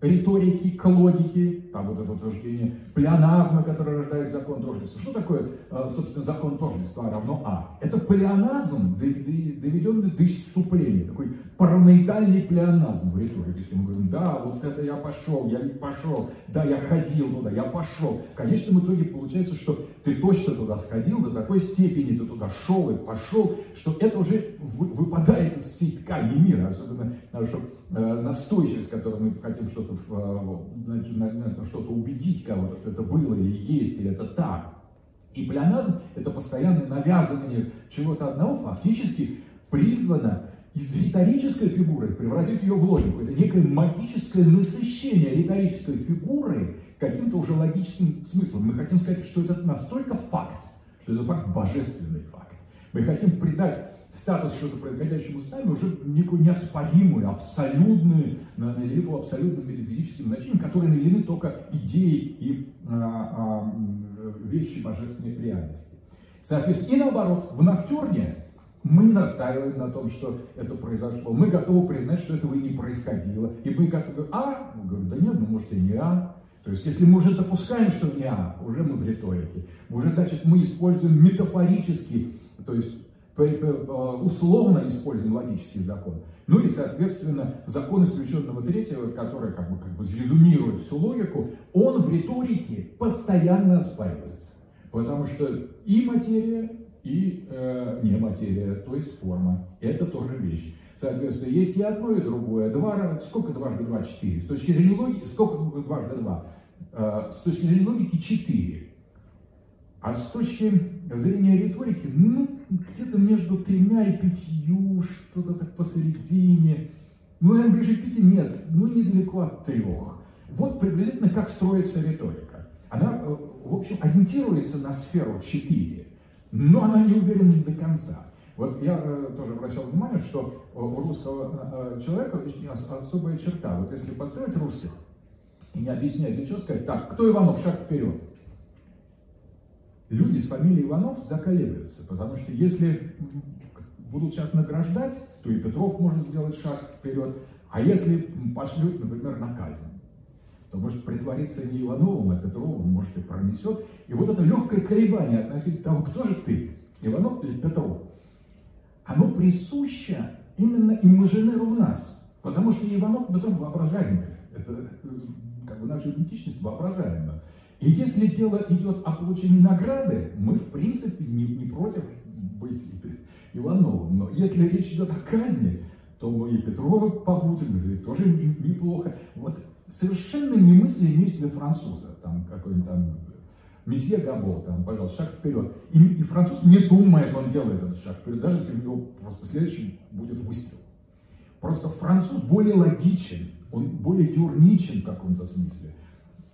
риторики, к логике, там вот это утверждение плеоназма, который рождает закон тождества. Что такое, э, собственно, закон тождества равно А? Это плеоназм, доведенный до исступления, такой параноидальный плеоназм в риторике. Если мы говорим, да, вот это я пошел, я пошел, да, я ходил туда, я пошел. В конечном итоге получается, что ты точно туда сходил, до такой степени ты туда шел и пошел, что это уже выпадает из всей ткани мира, особенно э, настойчивость, с которой мы хотим что-то э, что-то убедить кого-то, что это было или есть, или это так. И плеоназм – это постоянное навязывание чего-то одного, фактически призвано из риторической фигуры превратить ее в логику. Это некое магическое насыщение риторической фигуры каким-то уже логическим смыслом. Мы хотим сказать, что это настолько факт, что это факт божественный факт. Мы хотим придать статус что-то происходящему с нами уже некую неоспоримую, абсолютную, наделив его абсолютным метафизическим значением, которые наделены только идеей и а, а, вещи божественной реальности. Соответственно, и наоборот, в Ноктюрне мы настаиваем на том, что это произошло. Мы готовы признать, что этого и не происходило. И мы готовы, а? Мы говорим, да нет, ну может и не а. То есть, если мы уже допускаем, что не а, уже мы в риторике. Уже, значит, мы используем метафорически, то есть условно используем логический закон. Ну и, соответственно, закон исключенного третьего, который как бы, как бы резюмирует всю логику, он в риторике постоянно оспаривается. Потому что и материя, и э, не материя, то есть форма, это тоже вещь. Соответственно, есть и одно, и другое. Два, сколько дважды два? Четыре. С точки зрения логики, сколько дважды два? Э, с точки зрения логики, четыре. А с точки зрения риторики, ну, где-то между тремя и пятью, что-то так посередине. Ну, наверное, ближе к пяти нет, ну, недалеко от трех. Вот приблизительно как строится риторика. Она, э, в общем, ориентируется на сферу четыре, но она не уверена до конца. Вот я э, тоже обращал внимание, что у русского э, человека особая черта. Вот если поставить русских и не объяснять, для чего сказать, так, кто Иванов, шаг вперед люди с фамилией Иванов заколебляются, потому что если будут сейчас награждать, то и Петров может сделать шаг вперед, а если пошлют, например, на казнь, то может притвориться не Ивановым, а Петровым, может и пронесет. И вот это легкое колебание относительно того, кто же ты, Иванов или Петров, оно присуще именно имажинеру в нас. Потому что Иванов Петров воображаемые. Это э, как бы наша идентичность воображаемая. И если дело идет о получении награды, мы в принципе не, не против быть Ивановым. Но если речь идет о казни, то мы и Петрова побудем, и тоже неплохо. Вот совершенно немыслимая вещь для француза. Там какой-нибудь там месье Габо, там, пожалуйста, шаг вперед. И, и француз не думает, он делает этот шаг вперед, даже если у него просто следующий будет выстрел. Просто француз более логичен, он более диурничен в каком-то смысле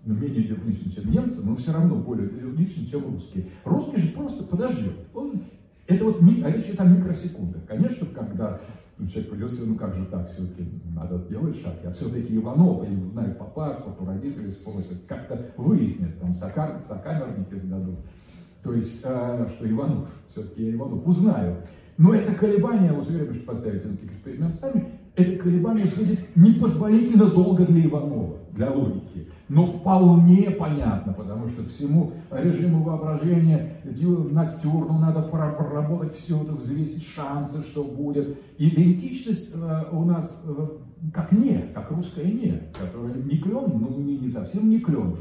менее динамичен, чем немцы, но все равно более динамичен, чем русские. Русский же просто подождет. Он, это вот а речь идет о микросекундах. Конечно, когда ну, человек придется, ну как же так, все-таки надо делать шаг. Я все-таки Иванов, я знаю по паспорту, родители спросят, как-то выяснят, там сокар, сокамерники сдадут. То есть, э, что Иванов, все-таки я Иванов узнаю. Но это колебание, вы все что поставите этот эксперимент сами, это колебание будет непозволительно долго для Иванова, для логики. Но вполне понятно, потому что всему режиму воображения Ноктюрну надо проработать все это, взвесить шансы, что будет. Идентичность э, у нас э, как не, как русская не, которая не клен, ну не, не совсем не клен.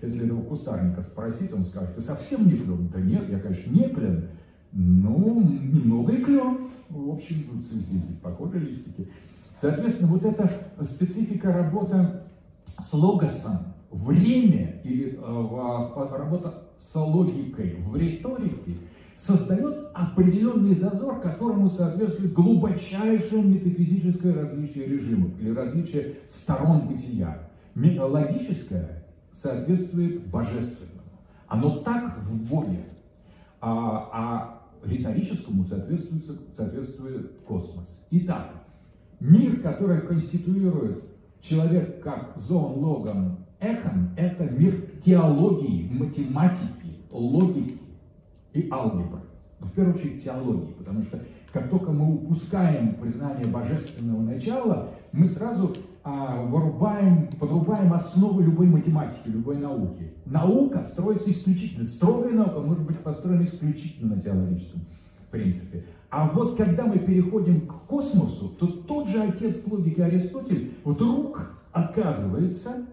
Если этого кустарника спросить, он скажет, ты совсем не клен. Да нет, я, конечно, не клен, ну, немного и клен. В общем, похожие листики. Соответственно, вот эта специфика работы с логосом, время или э, работа с логикой в риторике создает определенный зазор, которому соответствует глубочайшее метафизическое различие режимов или различие сторон бытия. Логическое соответствует божественному. Оно так в Боге, а, а риторическому соответствует, соответствует космос. Итак, мир, который конституирует человек как зоон логом эхом, это мир теологии, математики, логики и алгебры. Но в первую очередь теологии, потому что как только мы упускаем признание божественного начала, мы сразу а, вырубаем, подрубаем основы любой математики, любой науки. Наука строится исключительно, строгая наука может быть построена исключительно на теологическом принципе. А вот когда мы переходим к космосу, то тот же отец логики Аристотель вдруг оказывается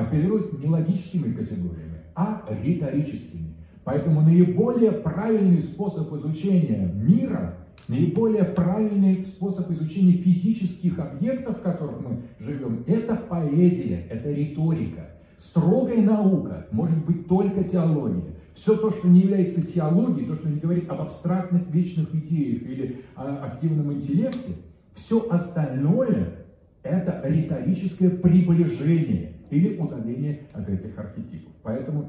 оперирует не логическими категориями, а риторическими. Поэтому наиболее правильный способ изучения мира, наиболее правильный способ изучения физических объектов, в которых мы живем, это поэзия, это риторика. Строгая наука может быть только теология. Все то, что не является теологией, то, что не говорит об абстрактных вечных идеях или о активном интеллекте, все остальное – это риторическое приближение или удаление от этих архетипов. Поэтому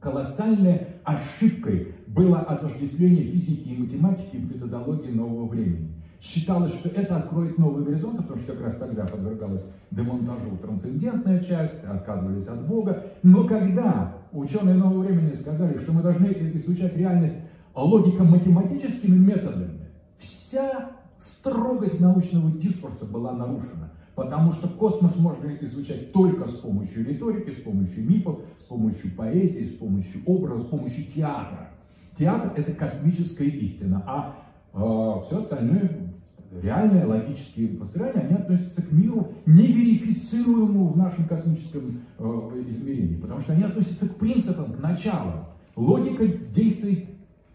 колоссальной ошибкой было отождествление физики и математики в методологии нового времени. Считалось, что это откроет новые горизонты, потому что как раз тогда подвергалась демонтажу трансцендентная часть, отказывались от Бога. Но когда ученые нового времени сказали, что мы должны изучать реальность логико-математическими методами, вся строгость научного дискурса была нарушена. Потому что космос можно изучать только с помощью риторики, с помощью мифов, с помощью поэзии, с помощью образа, с помощью театра. Театр – это космическая истина, а э, все остальное реальные логические построения, они относятся к миру, неверифицируемому в нашем космическом э, измерении, потому что они относятся к принципам, к началам. Логика действует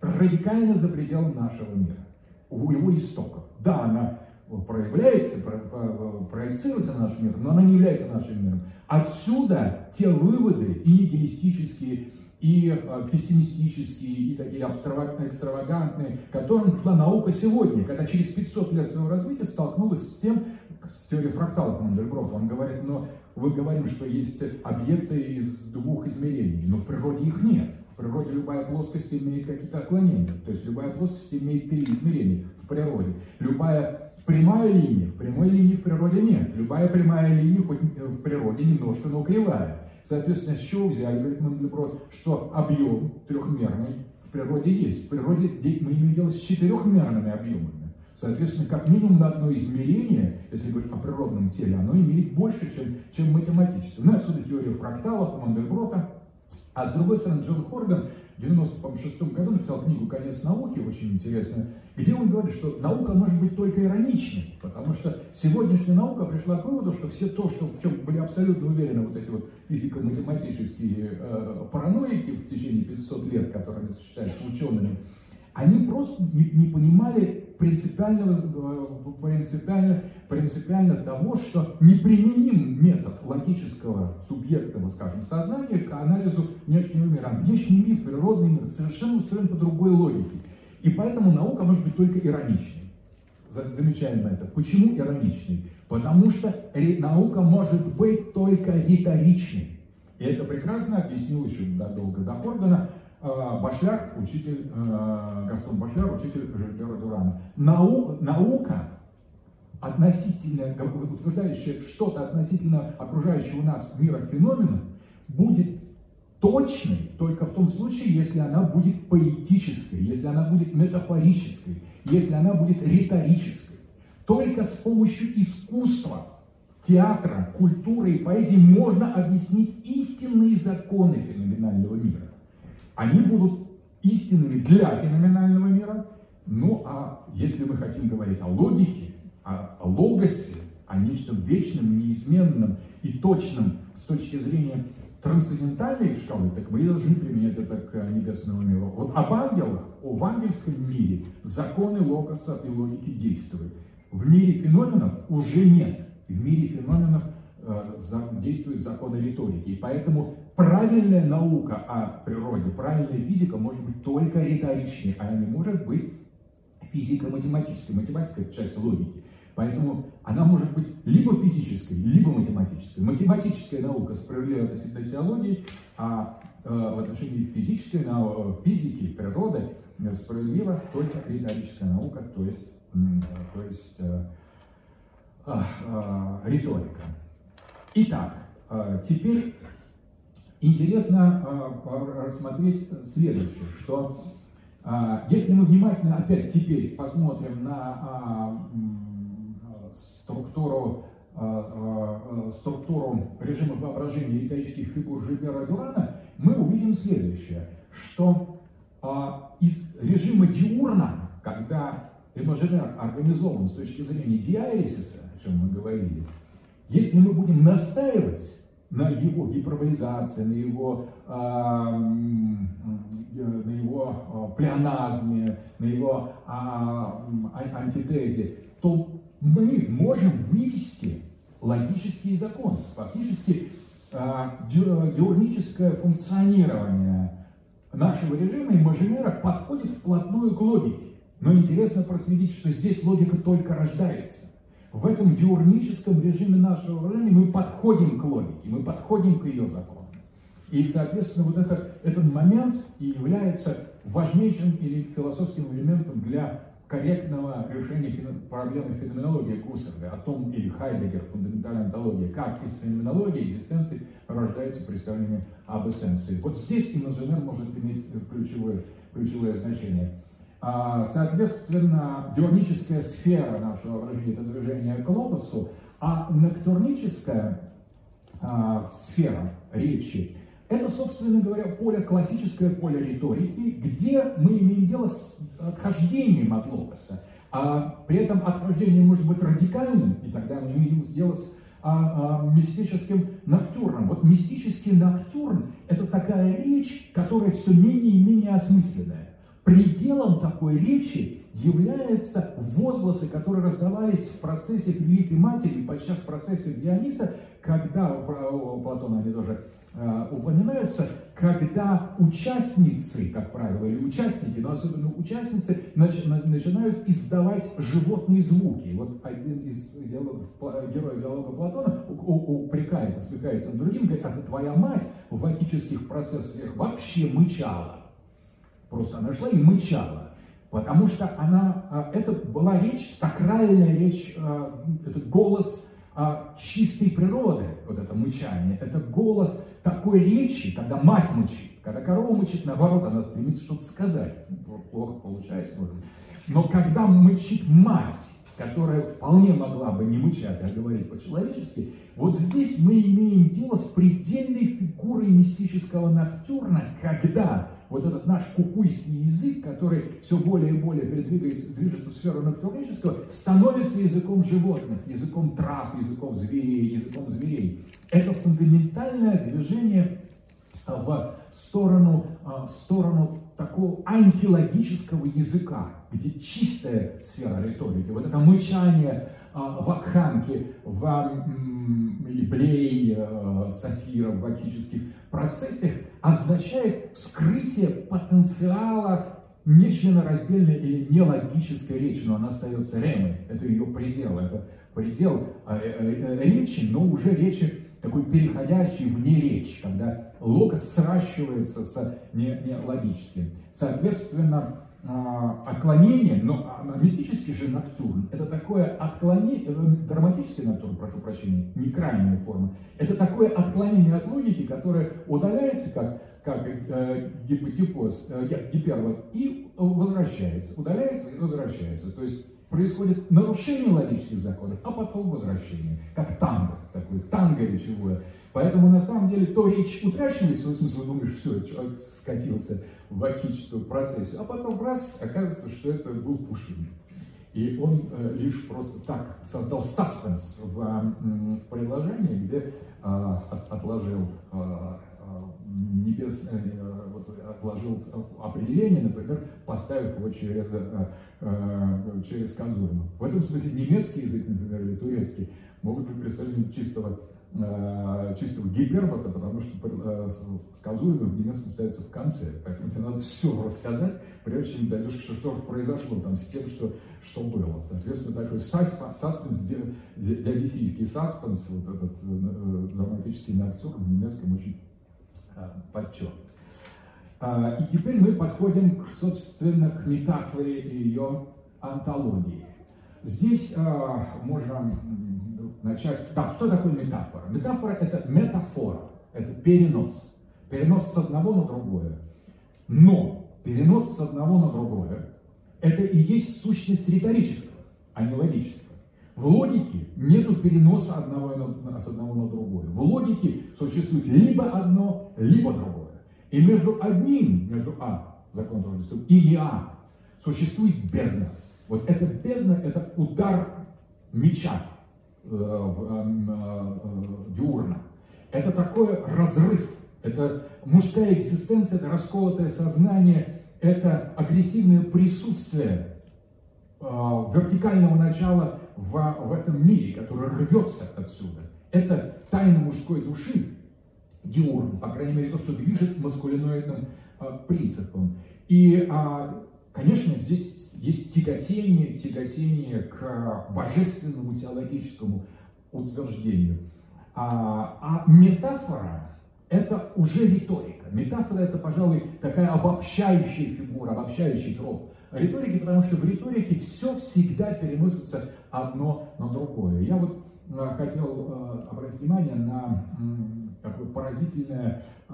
радикально за пределом нашего мира, у его истоков. Да, она проявляется, проецируется на наш мир, но она не является нашим миром. Отсюда те выводы и нигилистические, и э, пессимистические, и такие экстравагантные, которым пришла наука сегодня, когда через 500 лет своего развития столкнулась с тем, с теорией фракталов Мандельброта. Он говорит, но вы говорим, что есть объекты из двух измерений, но в природе их нет. В природе любая плоскость имеет какие-то отклонения. То есть любая плоскость имеет три измерения в природе. Любая прямая линия, прямой линии в природе нет. Любая прямая линия хоть в природе немножко, но кривая. Соответственно, с чего взяли, говорит Мандлеброд, что объем трехмерный в природе есть. В природе мы имеем дело с четырехмерными объемами. Соответственно, как минимум на одно измерение, если говорить о природном теле, оно имеет больше, чем, чем математическое. Ну, отсюда теория фракталов Мандельброта. А с другой стороны, Джон Хорган в 96 году написал книгу «Конец науки», очень интересную, где он говорит, что наука может быть только ироничной, потому что сегодняшняя наука пришла к выводу, что все то, что, в чем были абсолютно уверены вот эти вот физико-математические э, параноики в течение 500 лет, которые считаются учеными, они просто не, не понимали принципиального, э, принципиально, принципиально того, что неприменим метод логического субъектного, скажем, сознания к анализу внешнего мира. Внешний мир, природный мир совершенно устроен по другой логике. И поэтому наука может быть только ироничной. Замечаем это. Почему ироничной? Потому что наука может быть только риторичной. И это прекрасно объяснил еще долго до Хоргана Э, Башляр, учитель, э, Гастон Башляр, учитель Жильбера Дурана. Нау, наука, относительно, утверждающая что-то относительно окружающего нас мира феноменов, будет точной только в том случае, если она будет поэтической, если она будет метафорической, если она будет риторической. Только с помощью искусства, театра, культуры и поэзии можно объяснить истинные законы феноменального мира. Они будут истинными для феноменального мира, ну а если мы хотим говорить о логике, о, о логосе, о нечто вечном, неизменном и точном с точки зрения трансцендентальной шкалы, так мы должны применять это к небесному миру. Вот об ангелах, о ангельском мире законы логоса и логики действуют. В мире феноменов уже нет. В мире феноменов э, действуют законы риторики. И поэтому правильная наука о природе, правильная физика может быть только риторичной, а не может быть физико-математической. Математика – это часть логики. Поэтому она может быть либо физической, либо математической. Математическая наука справедлива относительно теологии, а э, в отношении физической науки, физики, природы э, справедлива только риторическая наука, то есть, э, то есть э, э, э, риторика. Итак, э, теперь интересно э, рассмотреть следующее, что э, если мы внимательно опять теперь посмотрим на структуру, структуру режима воображения риторических фигур Жильбера Дюрана, мы увидим следующее, что из режима диурна, когда имажинер организован с точки зрения диарисиса, о чем мы говорили, если мы будем настаивать на его гиперболизации, на его, э, на его плеоназме, на его э, антитезе, то мы можем вывести логические законы. Фактически а, диурническое функционирование нашего режима имажинера подходит вплотную к логике. Но интересно проследить, что здесь логика только рождается. В этом диурническом режиме нашего выражения мы подходим к логике, мы подходим к ее законам. И, соответственно, вот это, этот момент и является важнейшим или философским элементом для корректного решения проблемы феноменологии Гуссерля, о том, или Хайдегер, фундаментальная онтология, как из феноменологии экзистенции рождается представление об эссенции. Вот здесь имажинер может иметь ключевое, ключевое значение. А, соответственно, дионическая сфера нашего выражения – это движение к логосу, а ноктурническая а, сфера речи это, собственно говоря, поле, классическое поле риторики, где мы имеем дело с отхождением от логоса. А при этом отхождение может быть радикальным, и тогда мы имеем дело с а, а, мистическим ноктюрном. Вот мистический ноктюрн – это такая речь, которая все менее и менее осмысленная. Пределом такой речи являются возгласы, которые раздавались в процессе Великой Матери, подчас в процессе Диониса, когда у Платона они тоже Э, упоминаются, когда участницы, как правило, или участники, но особенно участницы, начинают издавать животные звуки. Вот один из героев диалога Платона упрекает, насмехается над другим, говорит, а твоя мать в ватических процессах вообще мычала. Просто она шла и мычала. Потому что она, а, это была речь, сакральная речь, а, этот голос а, чистой природы, вот это мычание, это голос такой речи, когда мать мучит, когда корова мучит, наоборот, она стремится что-то сказать. Плохо получается, Но когда мучит мать, которая вполне могла бы не мычать, а говорить по-человечески, вот здесь мы имеем дело с предельной фигурой мистического ноктюрна, когда вот этот наш кукуйский язык, который все более и более двигается, движется в сферу ноктурнического, становится языком животных, языком трав, языком зверей, языком зверей. Это фундаментальное движение а, в сторону, а, в сторону такого антилогического языка, где чистая сфера риторики, вот это мычание вакханки, в или блей, сатира в логических процессах означает вскрытие потенциала нечленораздельной или нелогической речи, но она остается ремой, это ее предел, это предел э, э, речи, но уже речи такой переходящий в неречь, когда логос сращивается с нелогическим. Соответственно, а, отклонение, но а, мистический же ноктюрн, это такое отклонение, э, драматический ноктюрн, прошу прощения, не крайняя форма, это такое отклонение от логики, которое удаляется, как как э, гипотипоз, э, гипербот, и возвращается, удаляется и возвращается. То есть происходит нарушение логических законов, а потом возвращение, как танго, танго речевое. Поэтому на самом деле то речь утрачивает свой смысл, думаешь, все, человек скатился в логическую процессию, а потом раз, оказывается, что это был Пушкин. И он э, лишь просто так создал саспенс в, в приложении, где э, отложил э, небес, э, вот, отложил определение, например, поставив его через, э, э, через конзурму. В этом смысле немецкий язык, например, или турецкий могут быть представлены чистого чистого гипербота, потому что сказуемый в немецком ставится в конце. Поэтому тебе надо все рассказать, прежде чем дойдешь, что, что произошло там с тем, что, что было. Соответственно, такой саспенс, диалисийский саспенс, вот этот драматический ноктюрн в немецком очень Э, подчеркнут. А, и теперь мы подходим, собственно, к метафоре ее антологии. Здесь а, можно начать... Так, что такое метафора? Метафора – это метафора, это перенос. Перенос с одного на другое. Но перенос с одного на другое – это и есть сущность риторического, а не логического. В логике нет переноса одного с одного на другое. В логике существует либо одно, либо другое. И между одним, между А, закон тождества, и не А, существует бездна. Вот эта бездна – это удар меча э, э, э, диурна. Это такой разрыв, это мужская экзистенция, это расколотое сознание, это агрессивное присутствие вертикального начала в, в этом мире, который рвется отсюда. Это тайна мужской души, диурн, по крайней мере, то, что движет маскулиноидным принципом. И, а, конечно, здесь есть тяготение, тяготение к божественному теологическому утверждению. А, а метафора – это уже риторика. Метафора – это, пожалуй, такая обобщающая фигура, обобщающий троп риторики, потому что в риторике все всегда переносится одно на другое. Я вот э, хотел э, обратить внимание на такое поразительное, э,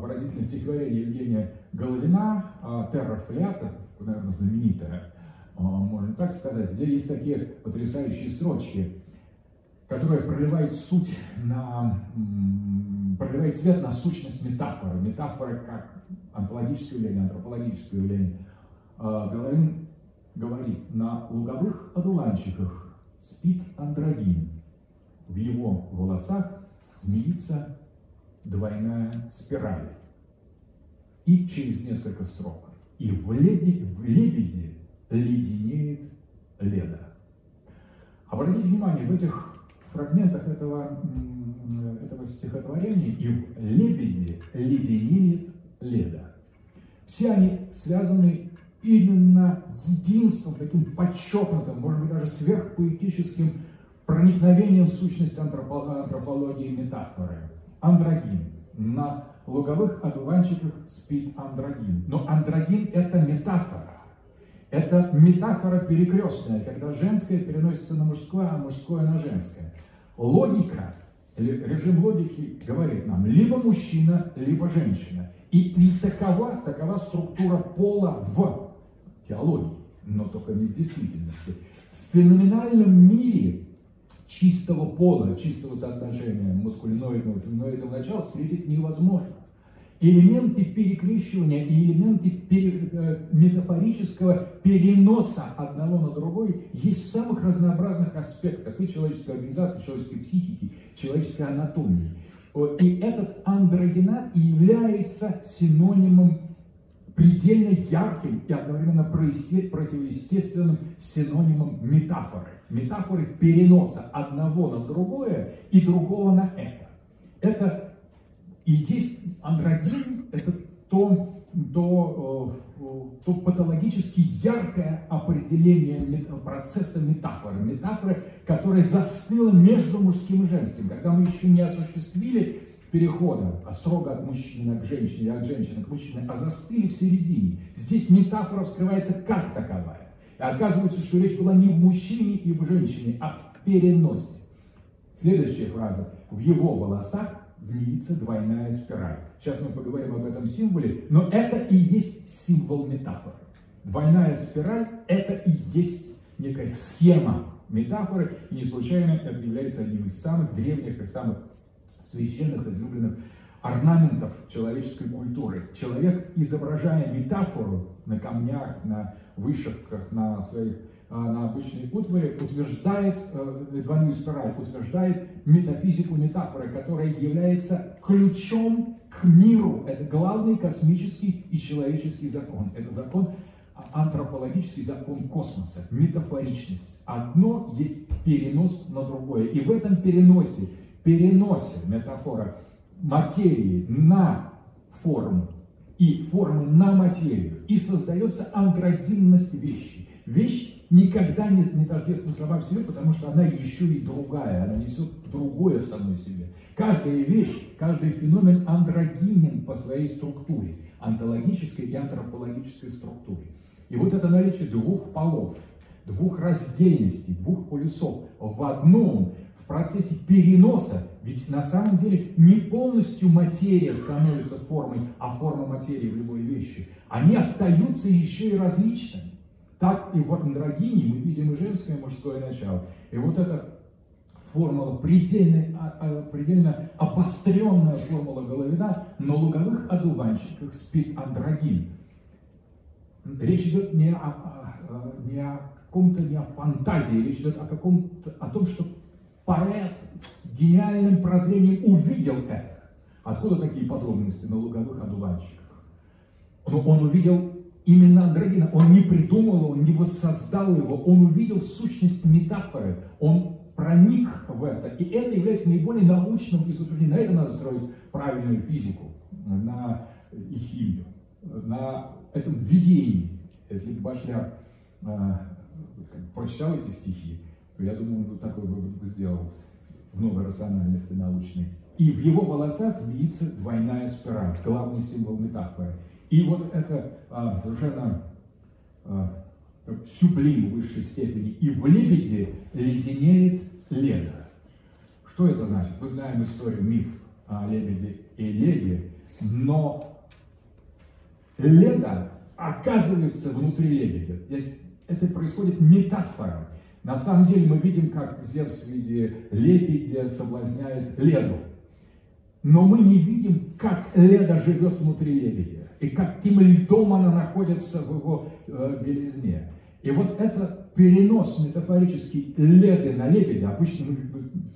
поразительное стихотворение Евгения Головина «Терра флята», наверное, знаменитое, можно так сказать, где есть такие потрясающие строчки, которые проливают суть на, проливает свет на сущность метафоры. Метафора как онтологическое явление, антропологическое явление. Головин говорит, на луговых одуванчиках спит андрогин. В его волосах змеится двойная спираль. И через несколько строк. И в, леди, в лебеде леденеет леда. Обратите внимание, в этих фрагментах этого, этого стихотворения и в лебеде леденеет леда. Все они связаны именно единством, таким подчеркнутым, может быть, даже сверхпоэтическим проникновением в сущность антропологии метафоры. Андрогин. На луговых одуванчиках спит андрогин. Но андрогин – это метафора. Это метафора перекрестная, когда женское переносится на мужское, а мужское на женское. Логика, режим логики говорит нам, либо мужчина, либо женщина. И, и такова, такова структура пола в теологии, но только не в действительности. В феноменальном мире чистого пола, чистого соотношения маскулиноидного и феминоидного начала встретить невозможно. Элементы перекрещивания и элементы пере, э, метафорического переноса одного на другой есть в самых разнообразных аспектах и человеческой организации, человеческой психики, человеческой анатомии. И этот андрогенат является синонимом предельно ярким и одновременно противоестественным синонимом метафоры. Метафоры переноса одного на другое и другого на это. Это и есть андрогин, это то, то, э, то патологически яркое определение процесса метафоры. Метафоры, которая застыла между мужским и женским. Когда мы еще не осуществили перехода а строго от мужчины к женщине, от женщины к мужчине, а застыли в середине. Здесь метафора вскрывается как таковая. И оказывается, что речь была не в мужчине и в женщине, а в переносе. Следующая фраза. В его волосах змеится двойная спираль. Сейчас мы поговорим об этом символе, но это и есть символ метафоры. Двойная спираль – это и есть некая схема метафоры, и не случайно это является одним из самых древних и самых священных, излюбленных орнаментов человеческой культуры. Человек, изображая метафору на камнях, на вышивках, на своих а, на обычной утвари, утверждает э, двойную спираль, утверждает метафизику метафоры, которая является ключом к миру. Это главный космический и человеческий закон. Это закон антропологический закон космоса, метафоричность. Одно есть перенос на другое. И в этом переносе, переносе метафора материи на форму и формы на материю, и создается андрогинность вещи. Вещь никогда не, не тождественна сама в себе, потому что она еще и другая, она несет другое в самой себе. Каждая вещь, каждый феномен андрогинен по своей структуре, онтологической и антропологической структуре. И вот это наличие двух полов, двух раздельностей, двух полюсов в одном, процессе переноса, ведь на самом деле не полностью материя становится формой, а форма материи в любой вещи. Они остаются еще и различными. Так и в андрогине мы видим и женское, и мужское начало. И вот эта формула, предельно, а, а, предельно обостренная формула Головина, на луговых одуванчиках спит андрогин. Речь идет не о, не о каком-то, не о фантазии, речь идет о, каком-то, о том, что поэт с гениальным прозрением увидел это. Откуда такие подробности на луговых одуванчиках? Но он увидел именно андрогина, он не придумал он не воссоздал его, он увидел сущность метафоры, он проник в это. И это является наиболее научным изучением. На это надо строить правильную физику, на и химию, на этом видении. Если бы Башляр э, прочитал эти стихи, я думаю, он такой вывод бы сделал в новой рациональности научной. И в его волосах видится двойная спираль, главный символ метафоры. И вот это а, совершенно а, сюблим в высшей степени. И в лебеде леденеет лето. Что это значит? Мы знаем историю, миф о лебеде и леде, но Леда оказывается внутри лебедя. Это происходит метафора. На самом деле мы видим, как Зевс в виде лебедя соблазняет Леду. Но мы не видим, как Леда живет внутри лебедя. И каким льдом она находится в его э, белизне. И вот это перенос метафорический леды на лебедя. Обычно мы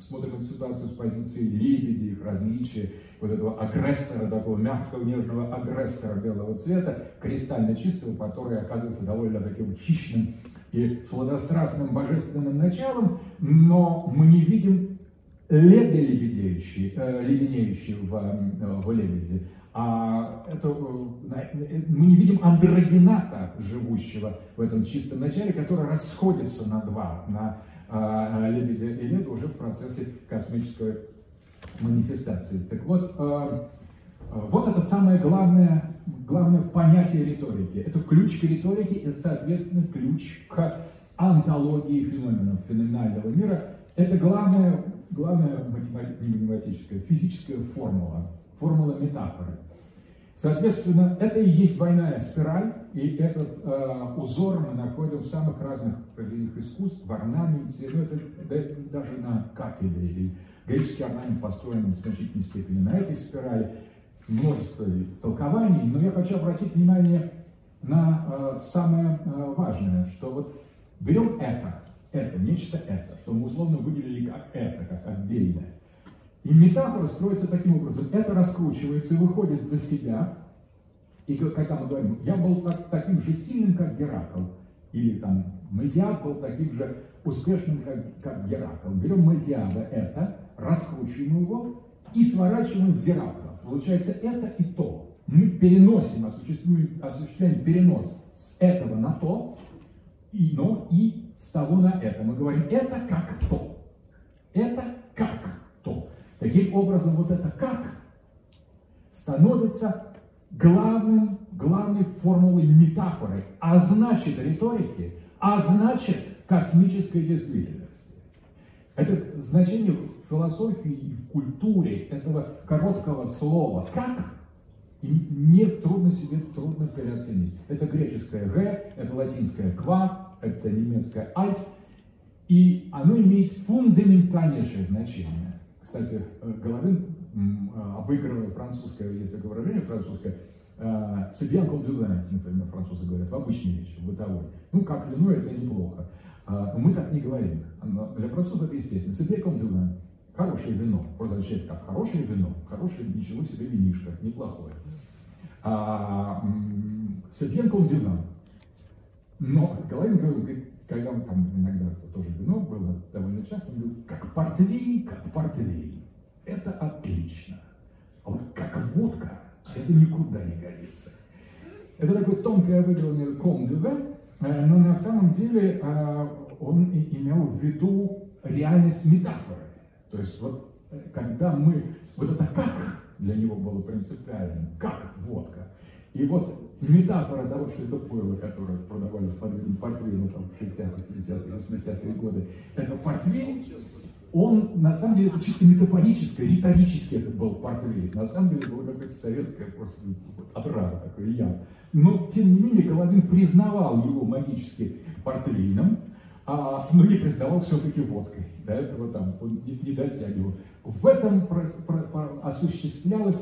смотрим эту ситуацию с позиции лебедя, их различия, вот этого агрессора, такого мягкого, нежного агрессора белого цвета, кристально чистого, который оказывается довольно таким хищным и сладострастным божественным началом, но мы не видим леды лебедеющие, э, леденеющие в, э, в лебеде, а это, э, мы не видим андрогената, живущего в этом чистом начале, который расходится на два, на а, лебедя и леду уже в процессе космической манифестации. Так вот, вот это самое главное, главное понятие риторики. Это ключ к риторике и, соответственно, ключ к антологии феноменов феноменального мира. Это главная, главная математическая, физическая формула формула метафоры. Соответственно, это и есть двойная спираль, и этот э, узор мы находим в самых разных произведениях искусств, в орнаменте, ну, это, это даже на кафедре. И греческий орнамент построен в значительной степени на этой спирали, множество толкований, но я хочу обратить внимание на э, самое э, важное, что вот берем это, это, нечто это, что мы условно выделили как это, как отдельное. И метафора строится таким образом. Это раскручивается и выходит за себя. И когда мы говорим, я был так, таким же сильным, как Геракл, или там Мальтиад был таким же успешным, как, как Геракл. Берем Мальтиада это, раскручиваем его и сворачиваем в Геракла. Получается это и то. Мы переносим, осуществляем, осуществляем перенос с этого на то, и, но и с того на это. Мы говорим, это как то. Это как Таким образом, вот это как становится главным, главной формулой метафоры, а значит риторики, а значит космической действительности. Это значение философии и в культуре этого короткого слова «как» не трудно себе трудно переоценить. Это греческое «г», это латинское «ква», это немецкое «альс», и оно имеет фундаментальнейшее значение. Кстати, э, Головин, э, обыгрывая французское, есть такое выражение французское, «c'est comme например, французы говорят, в обычной речи, в бытовой. Ну, как вино, это неплохо. А, мы так не говорим. Для французов это естественно. «C'est comme Хорошее вино. Просто означает как хорошее вино. Хорошее, ничего себе винишко, неплохое. А, «C'est bien Но Головин говорит, когда он там иногда тоже вино было довольно часто, он говорил, как портвейн, как портвейн. Это отлично. А вот как водка, это никуда не годится. Это такое тонкое выделение ком э, но на самом деле э, он имел в виду реальность метафоры. То есть вот э, когда мы, вот это как для него было принципиальным, как водка. И вот метафора того, что это пойло, которое продавали в портвейне там, в 60-е, 70-е, 80-е годы, это портвейн, он, на самом деле, это чисто метафорическое, риторически это был портвейн. На самом деле, было какое-то советское просто вот, отрава такой я. Но, тем не менее, Головин признавал его магически портвейном, а, но не признавал все-таки водкой. До этого там он не, не дотягивал. В этом про, про, про, осуществлялась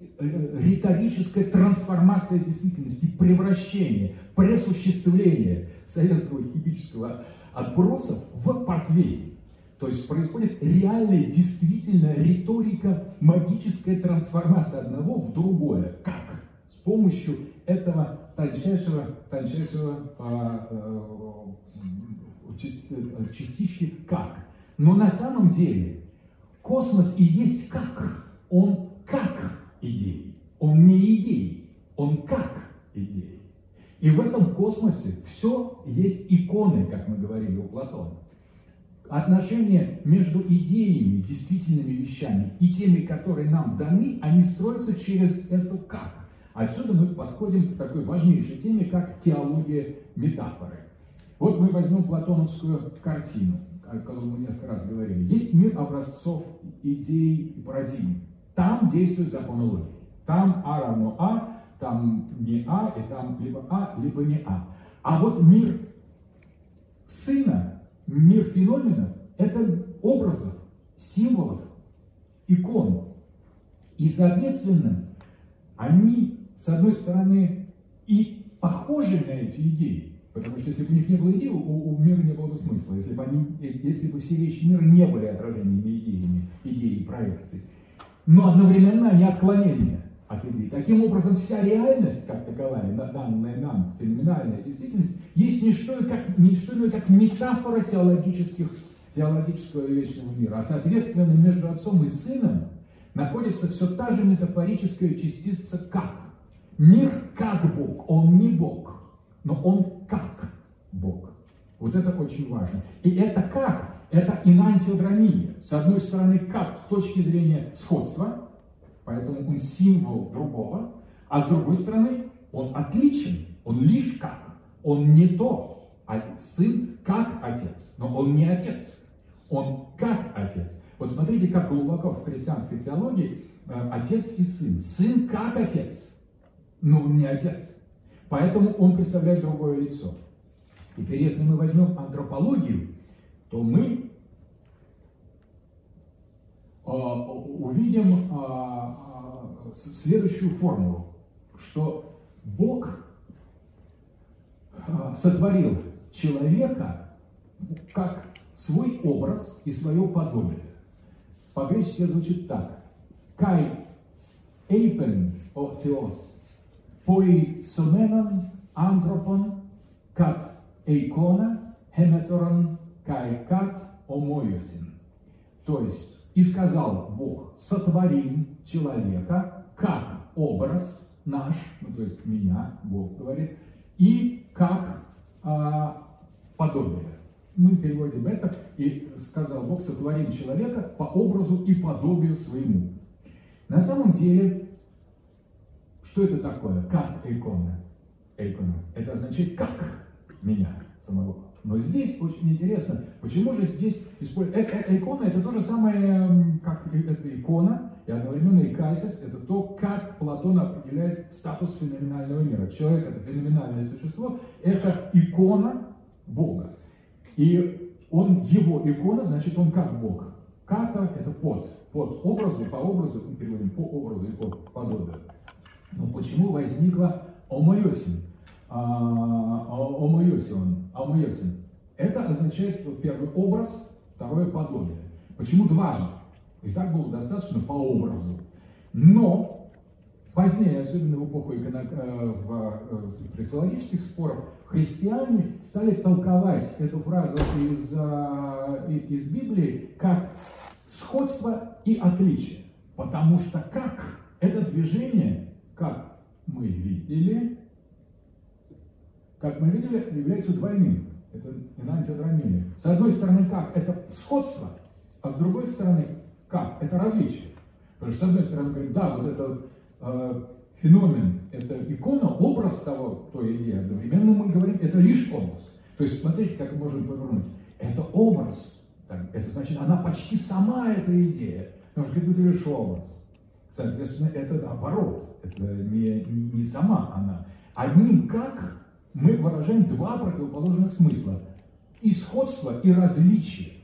э, риторическая трансформация действительности, превращение, пресуществление советского химического отброса в портвейн. То есть происходит реальная, действительно риторика, магическая трансформация одного в другое. Как? С помощью этого тончайшего, тончайшего а, а, частички как. Но на самом деле космос и есть как. Он как идеи. Он не идеи, он как идеи. И в этом космосе все есть иконы, как мы говорили у Платона. Отношения между идеями, действительными вещами и теми, которые нам даны, они строятся через эту как. Отсюда мы подходим к такой важнейшей теме, как теология метафоры. Вот мы возьмем платоновскую картину, о которой мы несколько раз говорили. Есть мир образцов, идей и парадигм. Там действует закон логики. Там А равно А, там не А, и там либо А, либо не А. А вот мир сына мир феноменов – это образов, символов, икон. И, соответственно, они, с одной стороны, и похожи на эти идеи, потому что если бы у них не было идей, у, у мира не было бы смысла, если бы, они, если бы все вещи мира не были отражениями идеями, идеи и проекций. Но одновременно они отклонения от идей. Таким образом, вся реальность, как таковая, данная нам, феноменальная действительность, есть не что, как, не что иное, как метафора теологических, теологического вечного мира. А соответственно, между отцом и сыном находится все та же метафорическая частица «как». Мир как Бог, он не Бог, но он как Бог. Вот это очень важно. И это как? Это инантиодромия. С одной стороны, как с точки зрения сходства, поэтому он символ другого, а с другой стороны, он отличен, он лишь как, он не то, а сын как отец, но он не отец, он как отец. Вот смотрите, как глубоко в христианской теологии э, отец и сын. Сын как отец, но он не отец. Поэтому он представляет другое лицо. Теперь, если мы возьмем антропологию, то мы э, увидим э, следующую формулу, что Бог а, сотворил человека как свой образ и свое подобие. По-гречески звучит так. Кай эйпен о теос, соменон антропон, кат эйкона, хеметорон, кай кат омоюсин. То есть, и сказал Бог, сотворим человека как образ наш, ну, то есть меня, Бог говорит, и как а, подобие. Мы переводим это, и сказал Бог, сотворим человека по образу и подобию своему. На самом деле, что это такое? Как икона? Икона. Это означает как меня самого. Но здесь очень интересно, почему же здесь используется... Э, э, икона это то же самое, как эта икона, и одновременно икасис, это то, как Платон определяет статус феноменального мира. Человек это феноменальное существо, это икона Бога. И он, его икона, значит, он как Бог. Ката – это под, под образу, по образу, мы переводим по образу и по подобию. Но почему возникла омоосин? А, омоосин, омоосин. Это означает первый образ, второе подобие. Почему дважды? И так было достаточно по образу. Но позднее, особенно в эпоху иконо, э, в, в э, споров, христиане стали толковать эту фразу из, э, из Библии как сходство и отличие. Потому что как это движение, как мы видели, как мы видели, является двойным. Это энантиодромия. С одной стороны, как это сходство, а с другой стороны, как это различие. Потому что с одной стороны, говорим, да, вот этот э, феномен, это икона, образ того, той идеи, одновременно мы говорим, это лишь образ. То есть смотрите, как мы можем повернуть. Это образ, это значит, она почти сама эта идея, потому что это лишь образ. Соответственно, это наоборот, это не, не сама она. Одним как мы выражаем два противоположных смысла. И сходство, и различие,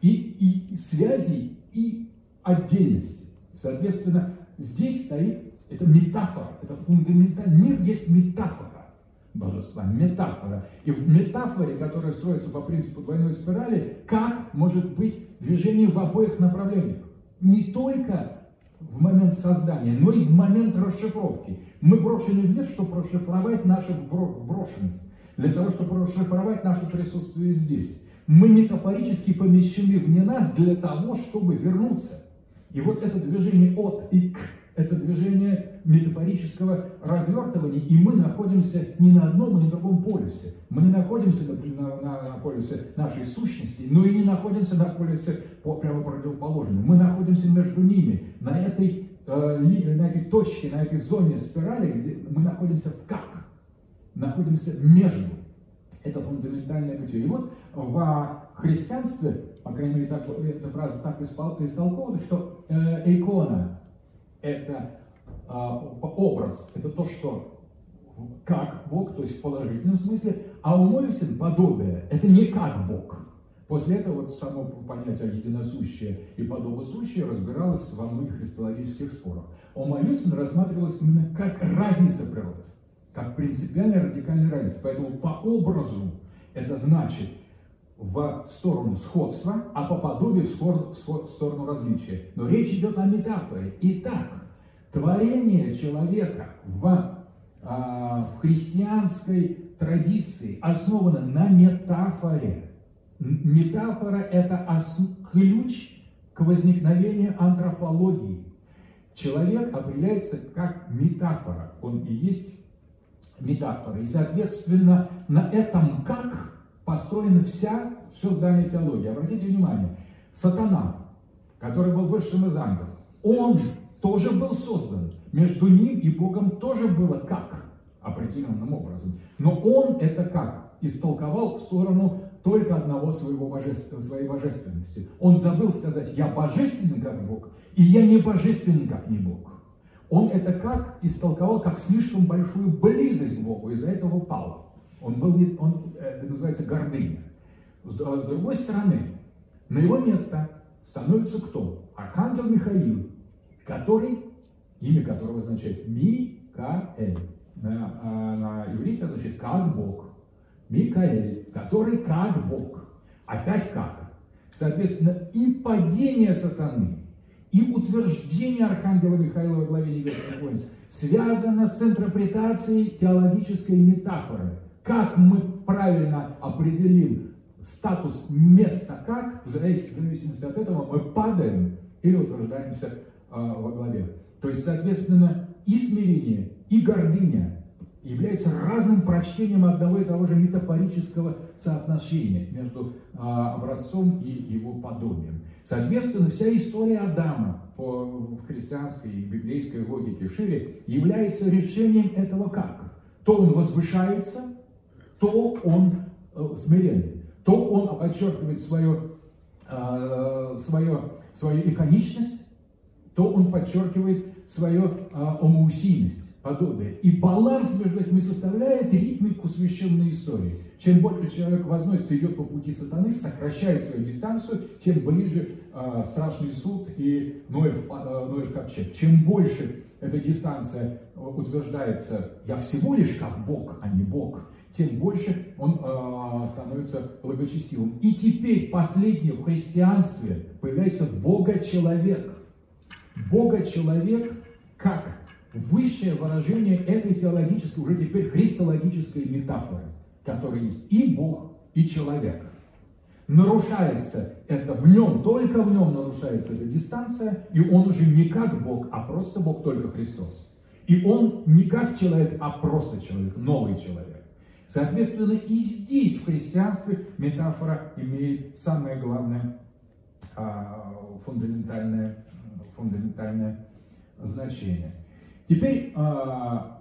и, и связи, и отдельности. Соответственно, здесь стоит, это метафора, это фундаментально. Мир есть метафора божества, метафора. И в метафоре, которая строится по принципу двойной спирали, как может быть движение в обоих направлениях. Не только в момент создания, но и в момент расшифровки. Мы брошены в мир, чтобы расшифровать нашу брошенность, для того, чтобы расшифровать наше присутствие здесь. Мы метафорически помещены вне нас для того, чтобы вернуться. И вот это движение от и к это движение метафорического развертывания, и мы находимся не на одном и на другом полюсе. Мы не находимся на, на, на полюсе нашей сущности, но и не находимся на полюсе по, прямо противоположном. Мы находимся между ними, на этой, э, на этой точке, на этой зоне спирали, где мы находимся как? Находимся между. Это фундаментальное бытие. И вот в христианстве, по крайней мере, так, эта фраза так истолкована, что э, икона это а, образ, это то, что как Бог, то есть в положительном смысле, а у Мойсин подобие, это не как Бог. После этого вот само понятие единосущее и подобосущее разбиралось во многих христологических спорах. У Мойсин рассматривалось именно как разница природы, как принципиальная радикальная разница. Поэтому по образу это значит в сторону сходства, а по подобию в сторону, различия. Но речь идет о метафоре. Итак, творение человека в, а, в христианской традиции основано на метафоре. Метафора – это ключ к возникновению антропологии. Человек определяется как метафора. Он и есть метафора. И, соответственно, на этом как построена вся, все здание теологии. Обратите внимание, сатана, который был высшим из ангелов, он тоже был создан. Между ним и Богом тоже было как определенным образом. Но он это как истолковал в сторону только одного своего божества, своей божественности. Он забыл сказать, я божественен как Бог, и я не божественен как не Бог. Он это как истолковал, как слишком большую близость к Богу, из-за этого пал. Он был, он, это называется гордыня. С другой стороны, на его место становится кто? Архангел Михаил, который, имя которого означает Микаэль. На, а, на иврите означает как Бог. Микаэль, который как Бог. Опять как. Соответственно, и падение сатаны, и утверждение Архангела Михаила во главе небесных воинств связано с интерпретацией теологической метафоры. Как мы правильно определим статус места как, в зависимости от этого мы падаем или утверждаемся а, во главе. То есть, соответственно, и смирение, и гордыня являются разным прочтением одного и того же метафорического соотношения между а, образцом и его подобием. Соответственно, вся история Адама по христианской и библейской логике шире является решением этого как. То он возвышается, то он э, смиренный, то он подчеркивает свою, э, свою, свою иконичность, то он подчеркивает свою омоусийность, подобие. И баланс между этими составляет ритмику священной истории. Чем больше человек возносится, идет по пути сатаны, сокращает свою дистанцию, тем ближе э, страшный суд и Ноев, э, Ноев ковчег. Чем больше эта дистанция утверждается, я всего лишь как Бог, а не Бог, тем больше он э, становится благочестивым. И теперь последнее в христианстве появляется Бога-человек. Бога-человек как высшее выражение этой теологической, уже теперь христологической метафоры, которая есть и Бог, и человек. Нарушается это в нем, только в нем нарушается эта дистанция, и он уже не как Бог, а просто Бог, только Христос. И он не как человек, а просто человек, новый человек. Соответственно, и здесь в христианстве метафора имеет самое главное а, фундаментальное, фундаментальное значение. Теперь а,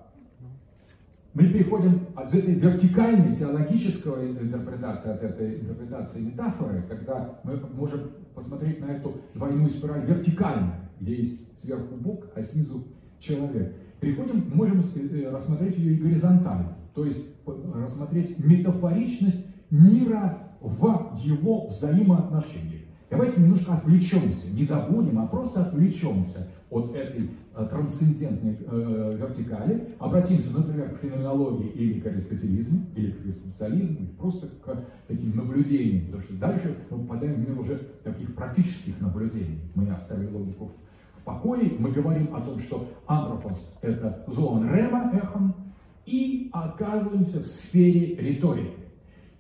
мы переходим от этой вертикальной теологической интерпретации, от этой интерпретации метафоры, когда мы можем посмотреть на эту двойную спираль вертикально, где есть сверху Бог, а снизу человек. Переходим, можем э, рассмотреть ее и горизонтально, то есть рассмотреть метафоричность мира в его взаимоотношениях. Давайте немножко отвлечемся, не забудем, а просто отвлечемся от этой э, трансцендентной э, вертикали, обратимся, например, к феноменологии или к аристотелизму, или к экзистенциализму, или просто к таким наблюдениям, потому что дальше мы попадаем в мир уже таких практических наблюдений. Мы оставили логику в покое, мы говорим о том, что антропос – это зоон рема, эхом, и оказываемся в сфере риторики.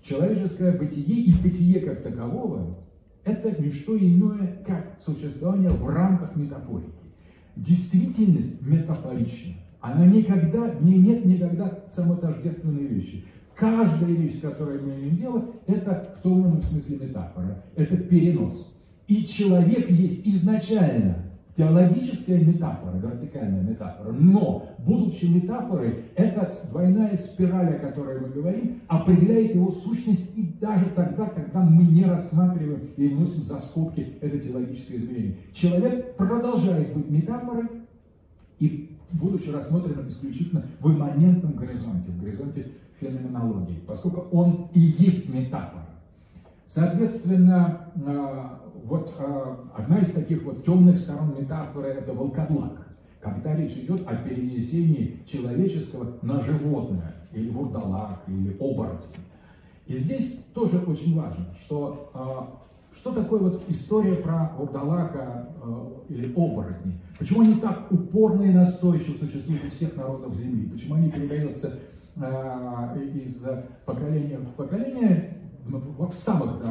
Человеческое бытие и бытие как такового – это не что иное, как существование в рамках метафорики. Действительность метафорична. Она никогда, в ней нет никогда самотождественной вещи. Каждая вещь, с которой мы имеем дело, это в том или смысле метафора, это перенос. И человек есть изначально теологическая метафора, вертикальная метафора, но, будучи метафорой, эта двойная спираль, о которой мы говорим, определяет его сущность и даже тогда, когда мы не рассматриваем и вносим за скобки это теологическое измерение. Человек продолжает быть метафорой и будучи рассмотренным исключительно в имманентном горизонте, в горизонте феноменологии, поскольку он и есть метафора. Соответственно, а, вот э, одна из таких вот темных сторон метафоры – это волкодлак, когда речь идет о перенесении человеческого на животное, или вурдалак, или оборотень. И здесь тоже очень важно, что э, что такое вот история про вурдалака э, или оборотни? Почему они так упорно и настойчиво существуют у всех народов Земли? Почему они передаются из поколения в поколение? В самых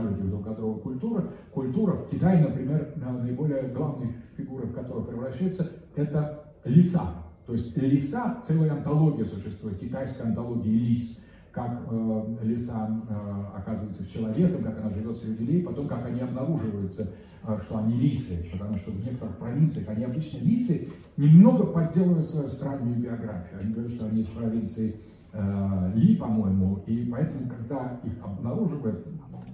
от друга культурах, культура, в Китае, например, наиболее главной фигурой, в которую превращается, это лиса. То есть лиса, целая антология существует, китайская антология лис, как э, лиса э, оказывается в человеке, как она живет среди людей, потом как они обнаруживаются, э, что они лисы, потому что в некоторых провинциях они обычно лисы, немного подделывают свою странную биографию. Они говорят, что они из провинции Э, Ли, по-моему, и поэтому, когда их обнаруживают,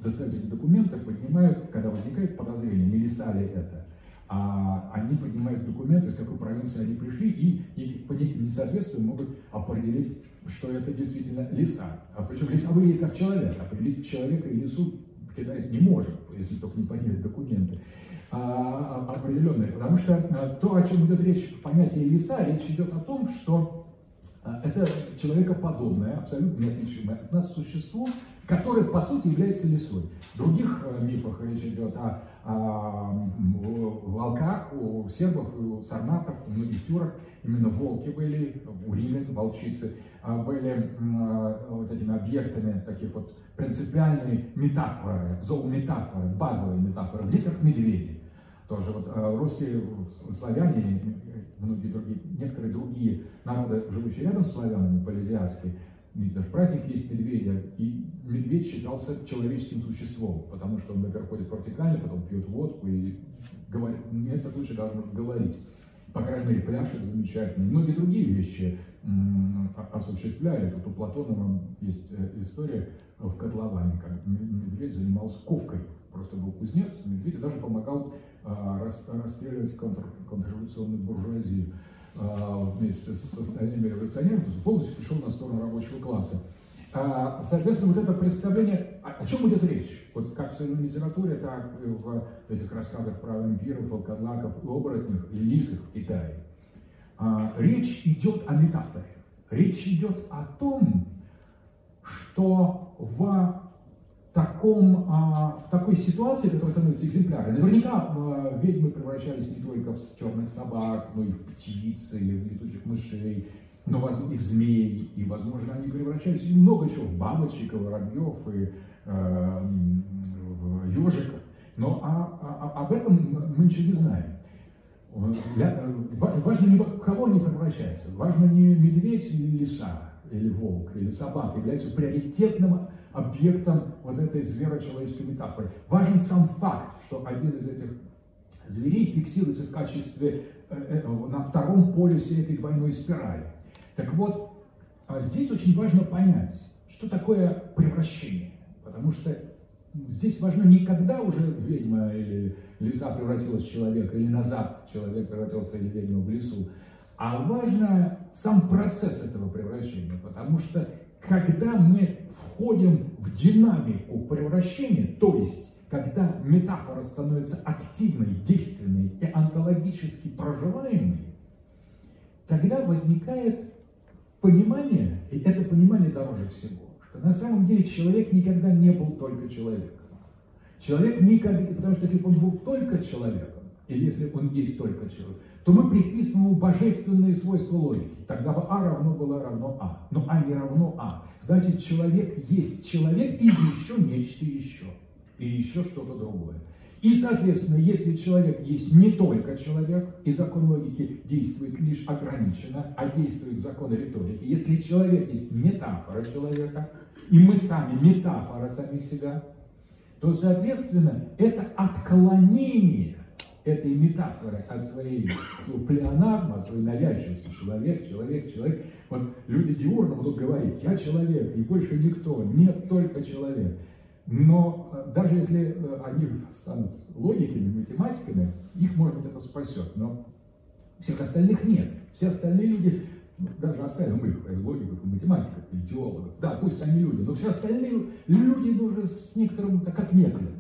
достают эти документы, поднимают, когда возникает подозрение, не лиса ли это, а они поднимают документы, из какой провинции они пришли, и по неким несоответствиям могут определить, что это действительно лиса. А причем лиса выглядит как человек, определить человека и лису китаец не может, если только не поднять документы а, а определенные. Потому что а, то, о чем идет речь в понятии лиса, речь идет о том, что это человекоподобное, абсолютно неотличимое от нас существо, которое по сути является лисой. В других э, мифах речь идет о, о волках, у сербов, у сарматов, у многих тюрок. Именно волки были, у римлян волчицы а, были вот этими объектами таких вот принципиальной метафоры, зоометафоры, базовой метафоры, в некоторых медведи тоже вот э, русские славяне, многие другие, некоторые другие народы, живущие рядом с славянами, полизиатские, даже праздник есть медведя, и медведь считался человеческим существом, потому что он, например, ходит вертикально, потом пьет водку и говорит, в некоторых случаях даже может говорить. По крайней мере, пляшет замечательно. Многие другие вещи осуществляет. Вот у Платонова есть э, история, в котловане, как медведь занимался ковкой. Просто был кузнец, медведь даже помогал расстреливать контр, контрреволюционную буржуазию а, вместе с остальными революционерами, полностью пришел на сторону рабочего класса. А, соответственно, вот это представление, о чем идет речь? Вот как в современной литературе, так и в этих рассказах про вампиров, волкодлаков оборотнях, и лисах в Китае. Речь идет о метафоре. Речь идет о том, что в таком, а, в такой ситуации, которая становится экземплярной, наверняка э, ведьмы превращались не только в черных собак, но и в птиц, или в летучих мышей, но возможно, и в змей, и, возможно, они превращались в много чего, в бабочек, в воробьев, и э, ежиков. Но а, а, об этом мы ничего не знаем. Э, важно не в кого они превращаются, важно не медведь или лиса, или волк, или собака являются приоритетным объектом вот этой зверо-человеческой метафоры. Важен сам факт, что один из этих зверей фиксируется в качестве э, на втором полюсе этой двойной спирали. Так вот, а здесь очень важно понять, что такое превращение. Потому что здесь важно не когда уже ведьма или лиса превратилась в человека, или назад человек превратился или ведьма в лису, а важно сам процесс этого превращения, потому что когда мы входим в динамику превращения, то есть когда метафора становится активной, действенной и онтологически проживаемой, тогда возникает понимание, и это понимание дороже всего, что на самом деле человек никогда не был только человеком. Человек никогда, потому что если бы он был только человеком, или если он есть только человек, то мы приписываем ему божественные свойства логики. Тогда бы А равно было равно А. Но А не равно А. Значит, человек есть человек и еще нечто еще. И еще что-то другое. И, соответственно, если человек есть не только человек, и закон логики действует лишь ограниченно, а действует закон риторики, если человек есть метафора человека, и мы сами метафора самих себя, то, соответственно, это отклонение этой метафоры от своей, своего плеоназма, своей навязчивости. Человек, человек, человек. Вот люди диурно будут говорить, я человек, и больше никто, нет только человек. Но э, даже если э, они станут логиками, математиками, их, может быть, это спасет. Но всех остальных нет. Все остальные люди, ну, даже оставим их, логиков, математиков, и да, пусть они люди, но все остальные люди уже с некоторым, как некоторым.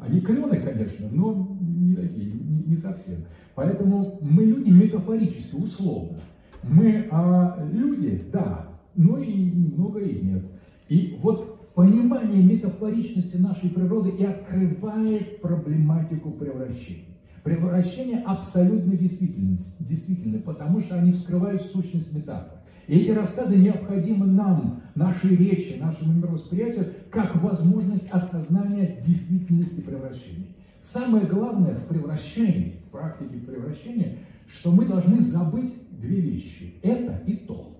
Они клены, конечно, но не такие, не, не совсем. Поэтому мы люди метафорически, условно. Мы а, люди, да, но и немного и нет. И вот понимание метафоричности нашей природы и открывает проблематику превращения. Превращение абсолютно действительно, действительно, потому что они вскрывают сущность метафор. И эти рассказы необходимы нам, нашей речи, нашему мировосприятию, как возможность осознания действительности превращения. Самое главное в превращении, в практике превращения, что мы должны забыть две вещи. Это и то.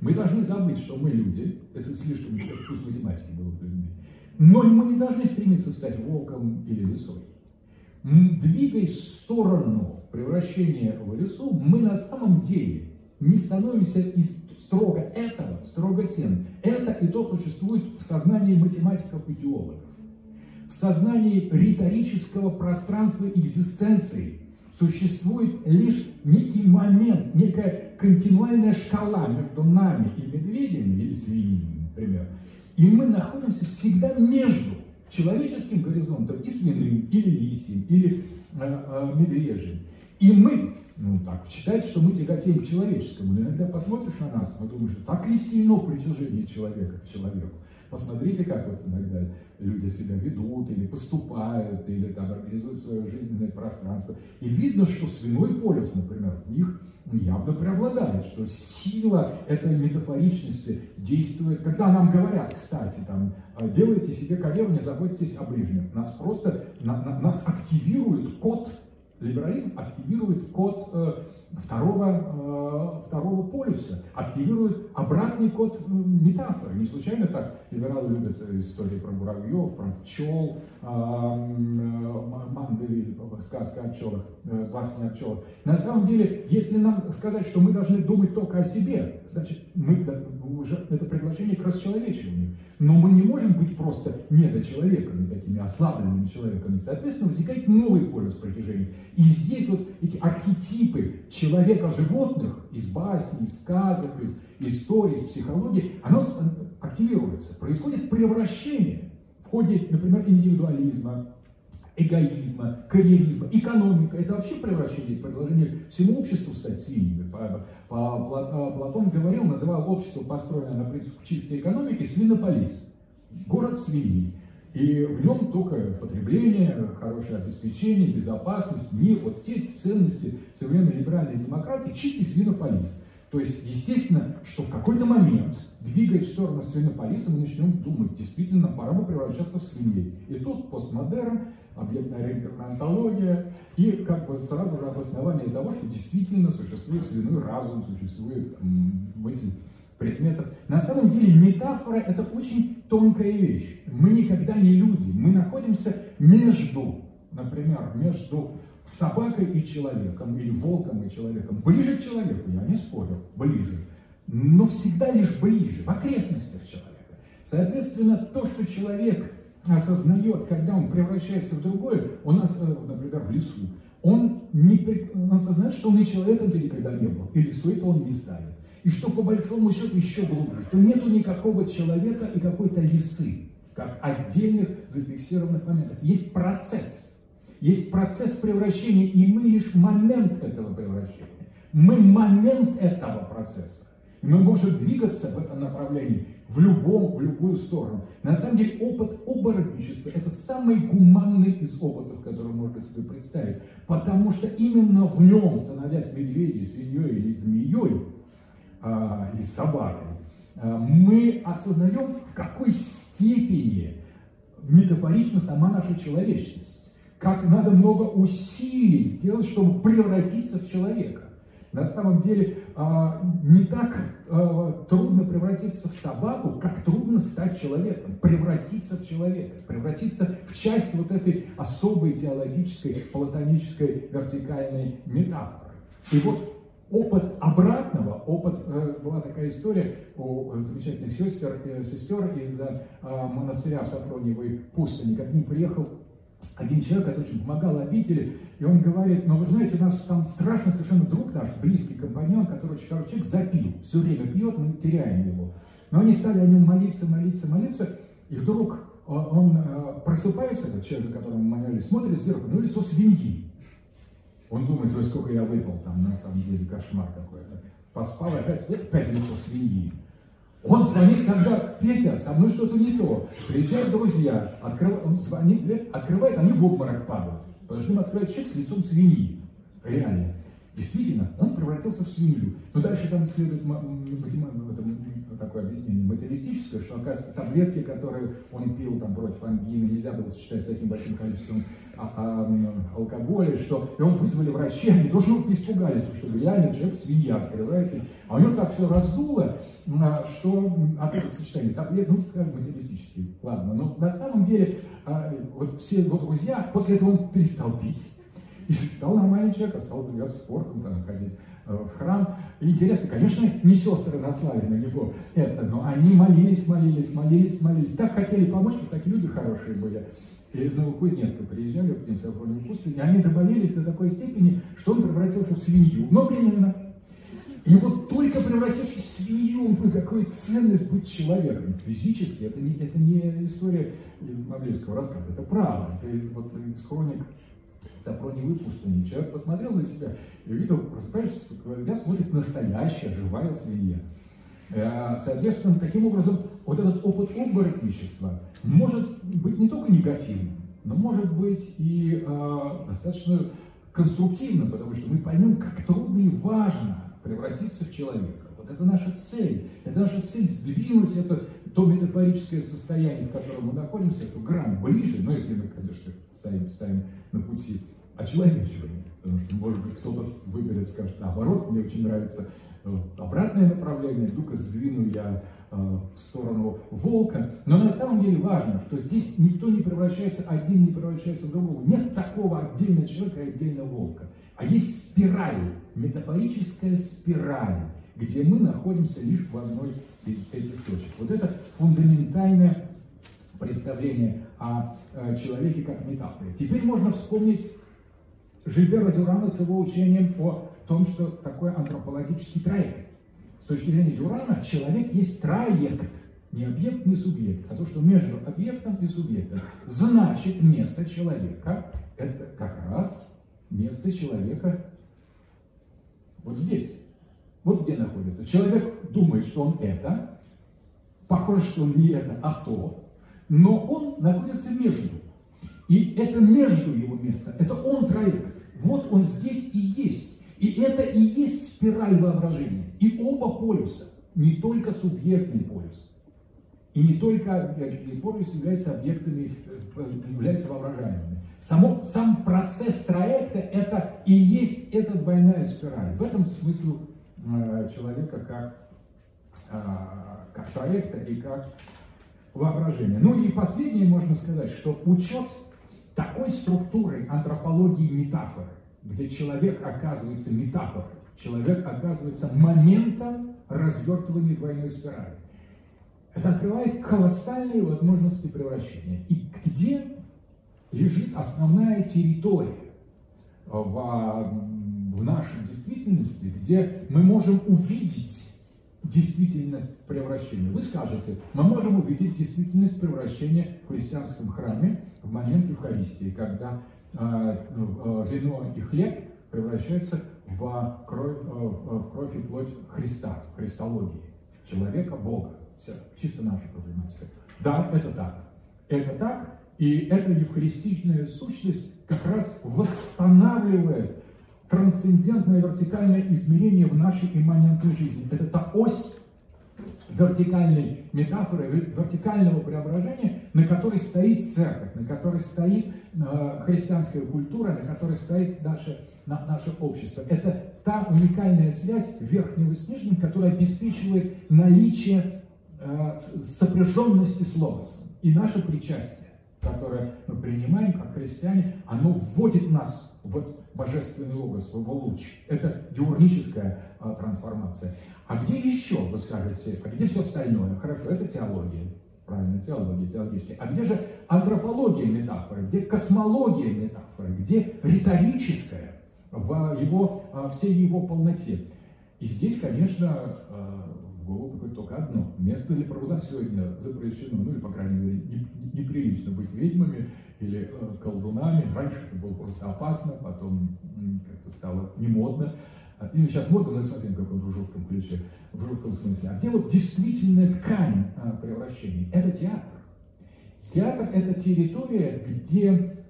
Мы должны забыть, что мы люди, это слишком, пусть математики будут людьми, но мы не должны стремиться стать волком или лисой. Двигаясь в сторону превращения в лесу, мы на самом деле не становимся из строго этого, строго тем. Это и то существует в сознании математиков и теологов. В сознании риторического пространства экзистенции существует лишь некий момент, некая континуальная шкала между нами и медведями или свиньями, например. И мы находимся всегда между человеческим горизонтом и свиным, или лисьим, или э, э, медвежьим. И мы ну, так, считается, что мы тяготеем к человеческому. Но иногда посмотришь на нас, мы думаешь, так ли сильно притяжение человека к человеку. Посмотрите, как вот иногда люди себя ведут или поступают, или там организуют свое жизненное пространство. И видно, что свиной полюс, например, в них явно преобладает, что сила этой метафоричности действует. Когда нам говорят, кстати, там, делайте себе карьеру, не заботьтесь о ближнем. Нас просто, на, на, нас активирует код либерализм активирует код э, второго, э, второго полюса, активирует обратный код э, метафоры. Не случайно так либералы любят истории про муравьев, про пчел, Мандели, сказка о пчелах, басня о пчелах. На самом деле, если нам сказать, что мы должны думать только о себе, значит, мы это предложение к расчеловечиванию. Но мы не можем быть просто недочеловеками, такими ослабленными человеками. Соответственно, возникает новый полюс притяжения. И здесь вот эти архетипы человека-животных из басней, из сказок, из истории, из психологии, оно активируется. Происходит превращение в ходе, например, индивидуализма, эгоизма, карьеризма, экономика. Это вообще превращение, предложение всему обществу стать свиньями. По, Платон говорил, называл общество, построенное на принципе чистой экономики, свинополис. Город свиней. И в нем только потребление, хорошее обеспечение, безопасность, мир, вот те ценности современной либеральной демократии, чистый свинополис. То есть, естественно, что в какой-то момент, двигаясь в сторону свинополиса, мы начнем думать, действительно, пора бы превращаться в свиней. И тут постмодерн, объектная ориентированная антология, и как бы сразу же обоснование того, что действительно существует свиной разум, существует мысль предметов. На самом деле метафора – это очень тонкая вещь. Мы никогда не люди, мы находимся между, например, между собакой и человеком, или волком и человеком. Ближе к человеку, я не спорю, ближе. Но всегда лишь ближе, в окрестностях человека. Соответственно, то, что человек осознает, когда он превращается в другое, он, например, в лесу, он, не, он осознает, что он и человеком-то никогда не был, и лесой-то он не станет. И что по большому счету еще глубже, что нету никакого человека и какой-то лисы, как отдельных зафиксированных моментов. Есть процесс. Есть процесс превращения, и мы лишь момент этого превращения. Мы момент этого процесса. Мы можем двигаться в этом направлении в любом, в любую сторону. На самом деле опыт оборотничества – это самый гуманный из опытов, который можно себе представить. Потому что именно в нем, становясь медведем, свиньей или змеей, а, или собакой, а, мы осознаем, в какой степени метафорична сама наша человечность. Как надо много усилий сделать, чтобы превратиться в человека. На самом деле а, не так трудно превратиться в собаку, как трудно стать человеком, превратиться в человека, превратиться в часть вот этой особой теологической, платонической вертикальной метафоры. И вот опыт обратного, опыт, э, была такая история у замечательных сестер, э, сестер из э, монастыря в Сафрониевой пустыне, как ним приехал один человек, который очень помогал обители, и он говорит, ну вы знаете, у нас там страшно совершенно друг наш, близкий компаньон, который очень хороший человек, запил, все время пьет, мы теряем его. Но они стали о нем молиться, молиться, молиться, и вдруг он просыпается, этот человек, за которым мы молились, смотрит в зеркало, ну лицо свиньи. Он думает, ой, сколько я выпал, там на самом деле кошмар какой-то. Поспал, опять, опять лицо свиньи. Он звонит, когда, Петя, со мной что-то не то. Приезжают друзья, открыв... он звонит, открывает, они в обморок падают. Потому что открывает человек с лицом свиньи. Реально. Действительно, он превратился в свинью. Но дальше там следует такое объяснение материалистическое, что, оказывается, таблетки, которые он пил там, против ангины, нельзя было сочетать с таким большим количеством а, а, алкоголя, что и он вызвали врачей, они тоже испугались, что реально человек свинья открывает, а у него так все раздуло, а, что от этого сочетания таблеток, ну, скажем, материалистический, ладно, но на самом деле а, вот все его друзья, после этого он перестал пить, и стал нормальным человеком, стал заниматься спортом, там, ходить в храм. Интересно, конечно, не сестры наслали на него это, но они молились, молились, молились, молились. Так хотели помочь, что такие люди хорошие были. Из Новокузнецка приезжали в Сафронию пустыню, и они доболелись до такой степени, что он превратился в свинью, но временно. И вот только превратившись в свинью, он какую ценность быть человеком. Физически это не, это не история из Мавлевского рассказа, это правда. Это вот из хроник Сафроневой пустыни. Человек посмотрел на себя и увидел, просыпаешься, я смотрит настоящая живая свинья. Э, соответственно, таким образом, вот этот опыт оборотничества может быть не только негативным, но может быть и э, достаточно конструктивным, потому что мы поймем, как трудно и важно превратиться в человека. Вот это наша цель. Это наша цель сдвинуть это то метафорическое состояние, в котором мы находимся, эту грань ближе, но если мы, конечно, ставим, ставим на пути очеловечивания. Потому что, может быть, кто-то выберет, скажет, наоборот, мне очень нравится э, обратное направление, ну-ка сдвину я э, в сторону волка. Но на самом деле важно, что здесь никто не превращается, один не превращается в другого. Нет такого отдельного человека и отдельного волка. А есть спираль, метафорическая спираль, где мы находимся лишь в одной из этих точек. Вот это фундаментальное представление о э, человеке как метафоре. Теперь можно вспомнить Жильбера Дюрана с его учением о том, что такое антропологический троект. С точки зрения Дюрана человек есть троект, не объект, не субъект, а то, что между объектом и субъектом. Значит, место человека – это как раз место человека вот здесь. Вот где находится. Человек думает, что он это, похоже, что он не это, а то, но он находится между. И это между его место, это он троект. Вот он здесь и есть. И это и есть спираль воображения. И оба полюса, не только субъектный полюс, и не только полюс являются объектами, э, являются воображаемыми. Само, сам процесс проекта это и есть эта двойная спираль. В этом смысл э, человека как, э, как проекта и как воображения. Ну и последнее можно сказать, что учет такой структуры антропологии метафоры, где человек оказывается метафорой, человек оказывается моментом развертывания двойной спирали. Это открывает колоссальные возможности превращения. И где лежит основная территория в, в нашей действительности, где мы можем увидеть действительность превращения. Вы скажете, мы можем увидеть действительность превращения в христианском храме в момент Евхаристии, когда э, э, вино и хлеб превращаются в кровь, э, в кровь и плоть Христа, христологии, человека, Бога. Все, чисто наша проблематика. Да, это так. Это так, и эта евхаристичная сущность как раз восстанавливает трансцендентное вертикальное измерение в нашей имманентной жизни. Это та ось вертикальной метафоры, вертикального преображения, на которой стоит церковь, на которой стоит э, христианская культура, на которой стоит наше, на, наше общество. Это та уникальная связь верхнего с нижним, которая обеспечивает наличие э, сопряженности с логосом. И наше причастие, которое мы принимаем как христиане, оно вводит нас в божественный образ, в его луч. Это диурническая а, трансформация. А где еще, вы скажете, а где все остальное? Хорошо, это теология. Правильно, теология, теологическая. А где же антропология метафоры, где космология метафоры, где риторическая в его, а, всей его полноте? И здесь, конечно, а, в голову приходит только одно. Место для пруда сегодня запрещено, ну или, по крайней мере, неприлично быть ведьмами, или э, колдунами. Раньше это было просто опасно, потом как-то стало не модно. А, или сейчас модно, но совсем в каком-то жутком ключе, в жутком смысле. А где вот действительная ткань а, превращений? Это театр. Театр – это территория, где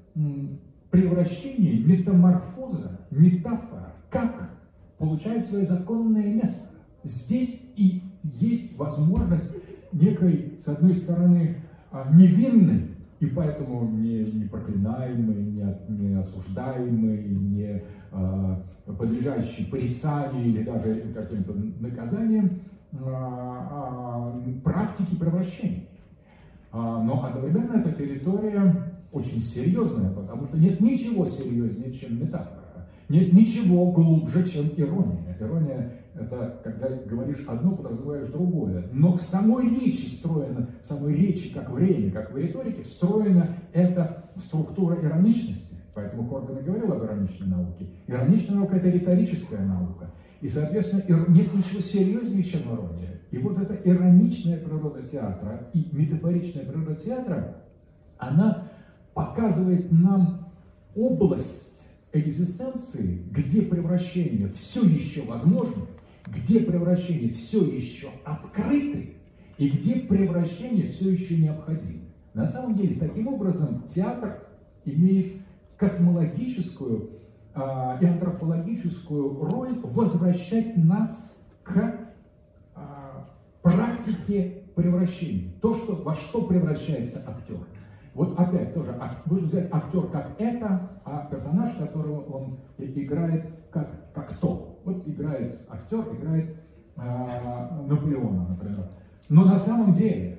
превращение, метаморфоза, метафора, как получает свое законное место. Здесь и есть возможность некой, с одной стороны, а, невинной и поэтому не, не проклинаемый, не, не осуждаемый, не э, подлежащий порицанию или даже каким-то наказаниям э, э, практики превращения. Э, но одновременно эта территория очень серьезная, потому что нет ничего серьезнее, чем метафора. Нет ничего глубже, чем ирония. Ирония это когда говоришь одно, подразумеваешь другое. Но в самой речи встроена, в самой речи, как время, как в риторике, встроена эта структура ироничности. Поэтому Хорган и говорил об ироничной науке. Ироничная наука – это риторическая наука. И, соответственно, нет ничего серьезнее, чем ирония. И вот эта ироничная природа театра и метафоричная природа театра, она показывает нам область экзистенции, где превращение все еще возможно, где превращение все еще открыты и где превращение все еще необходимо. На самом деле, таким образом, театр имеет космологическую э, и антропологическую роль возвращать нас к э, практике превращения. То, что, во что превращается актер. Вот опять тоже, нужно взять актер как это, а персонаж, которого он играет как, как то. Вот играет актер, играет э, Наполеона, например. Но на самом деле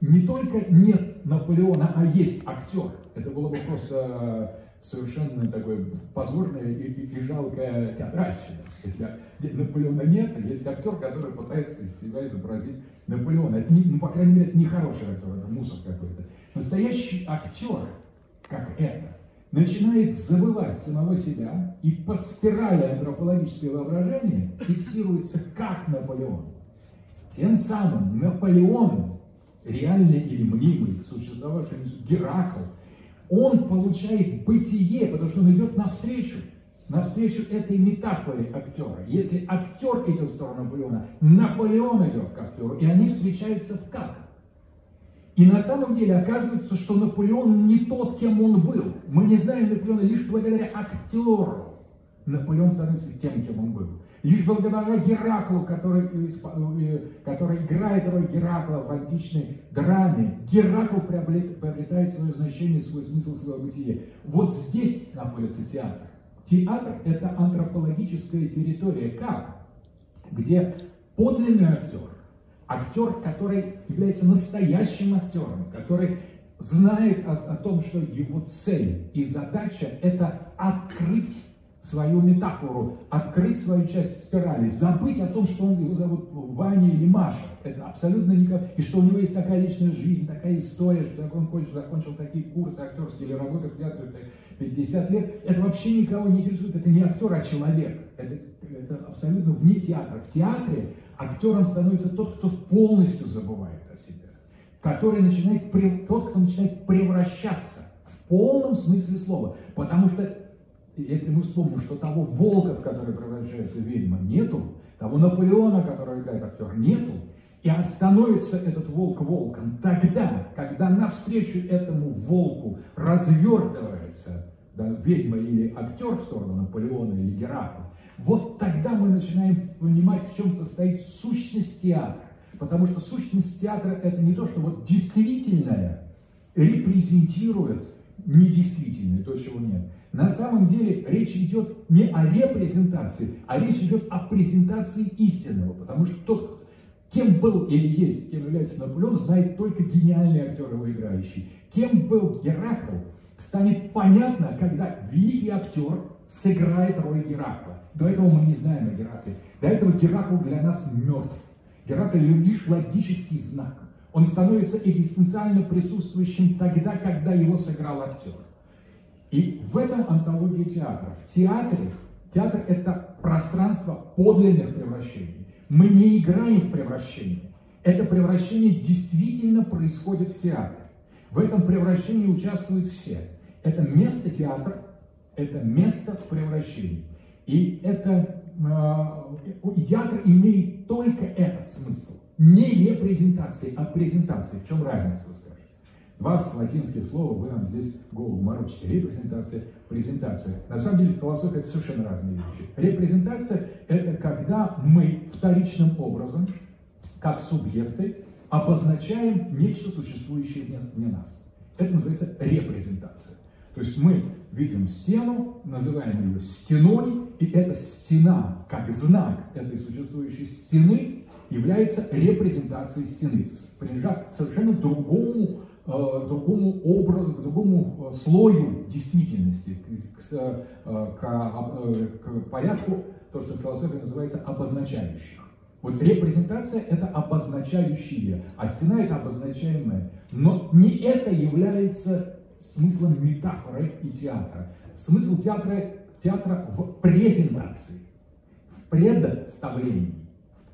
не только нет Наполеона, а есть актер. Это было бы просто совершенно такое позорное и, и, и жалкое театральщина. Если Наполеона нет, есть актер, который пытается из себя изобразить Наполеона. Это не, ну, по крайней мере, это не хороший актер, это мусор какой-то. Настоящий актер, как это, начинает забывать самого себя и по спирали антропологического воображения фиксируется как Наполеон. Тем самым Наполеон, реальный или мнимый, существовавший Геракл, он получает бытие, потому что он идет навстречу, навстречу этой метафоре актера. Если актер идет в сторону Наполеона, Наполеон идет к актеру, и они встречаются в как? И на самом деле оказывается, что Наполеон не тот, кем он был. Мы не знаем Наполеона лишь благодаря актеру. Наполеон становится тем, кем он был. Лишь благодаря Гераклу, который, э, который играет роль Геракла в античной драме, Геракл приобретает свое значение, свой смысл, свое бытие. Вот здесь находится театр. Театр – это антропологическая территория. Как? Где подлинный актер, актер, который является настоящим актером, который знает о, о том, что его цель и задача – это открыть свою метафору, открыть свою часть спирали, забыть о том, что он, его зовут Ваня или Маша. Это абсолютно никак. И что у него есть такая личная жизнь, такая история, что он закончил, закончил такие курсы актерские или работает в театре 50 лет. Это вообще никого не интересует. Это не актер, а человек. Это, это абсолютно вне театра. В театре актером становится тот, кто полностью забывает о себе. Который начинает, тот, кто начинает превращаться в полном смысле слова. Потому что если мы вспомним, что того волка, в который превращается ведьма, нету, того Наполеона, который играет актер, нету, и остановится этот волк волком тогда, когда навстречу этому волку развертывается да, ведьма или актер в сторону Наполеона или Геракла, вот тогда мы начинаем понимать, в чем состоит сущность театра. Потому что сущность театра это не то, что вот действительное репрезентирует недействительное, то, чего нет. На самом деле речь идет не о репрезентации, а речь идет о презентации истинного, потому что тот, кем был или есть, кем является Наполеон, знает только гениальный актер его играющий. Кем был Геракл, станет понятно, когда великий актер сыграет роль Геракла. До этого мы не знаем о Геракле. До этого Геракл для нас мертв. Геракл лишь логический знак. Он становится экзистенциально присутствующим тогда, когда его сыграл актер. И в этом антология театра. В театре, театр это пространство подлинных превращений. Мы не играем в превращение. Это превращение действительно происходит в театре. В этом превращении участвуют все. Это место театра, это место превращений. И это э, имеет только этот смысл. Не репрезентации, а презентации. В чем разница? Два латинские слова, вы нам здесь голову морочите. Репрезентация, презентация. На самом деле философия это совершенно разные вещи. Репрезентация – это когда мы вторичным образом, как субъекты, обозначаем нечто, существующее вне нас. Это называется репрезентация. То есть мы видим стену, называем ее стеной, и эта стена, как знак этой существующей стены, является репрезентацией стены, принадлежат совершенно другому Э, другому образу, к другому э, слою действительности, к, э, к, к порядку, то, что в философии называется обозначающих. Вот репрезентация – это обозначающие, а стена – это обозначаемое. Но не это является смыслом метафоры и театра. Смысл театра, театра в презентации, в представлении.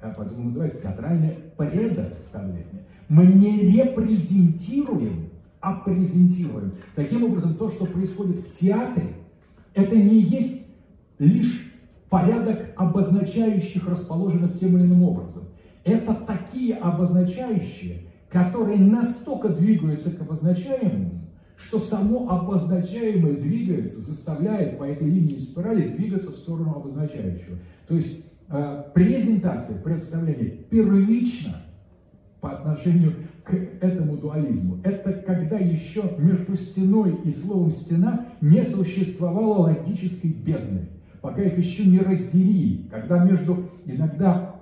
Поэтому называется театральное представление. Мы не репрезентируем, а презентируем. Таким образом, то, что происходит в театре, это не есть лишь порядок обозначающих, расположенных тем или иным образом. Это такие обозначающие, которые настолько двигаются к обозначаемому, что само обозначаемое двигается, заставляет по этой линии спирали двигаться в сторону обозначающего. То есть э, презентация, представление первично по отношению к этому дуализму. Это когда еще между стеной и словом «стена» не существовало логической бездны, пока их еще не разделили, когда между иногда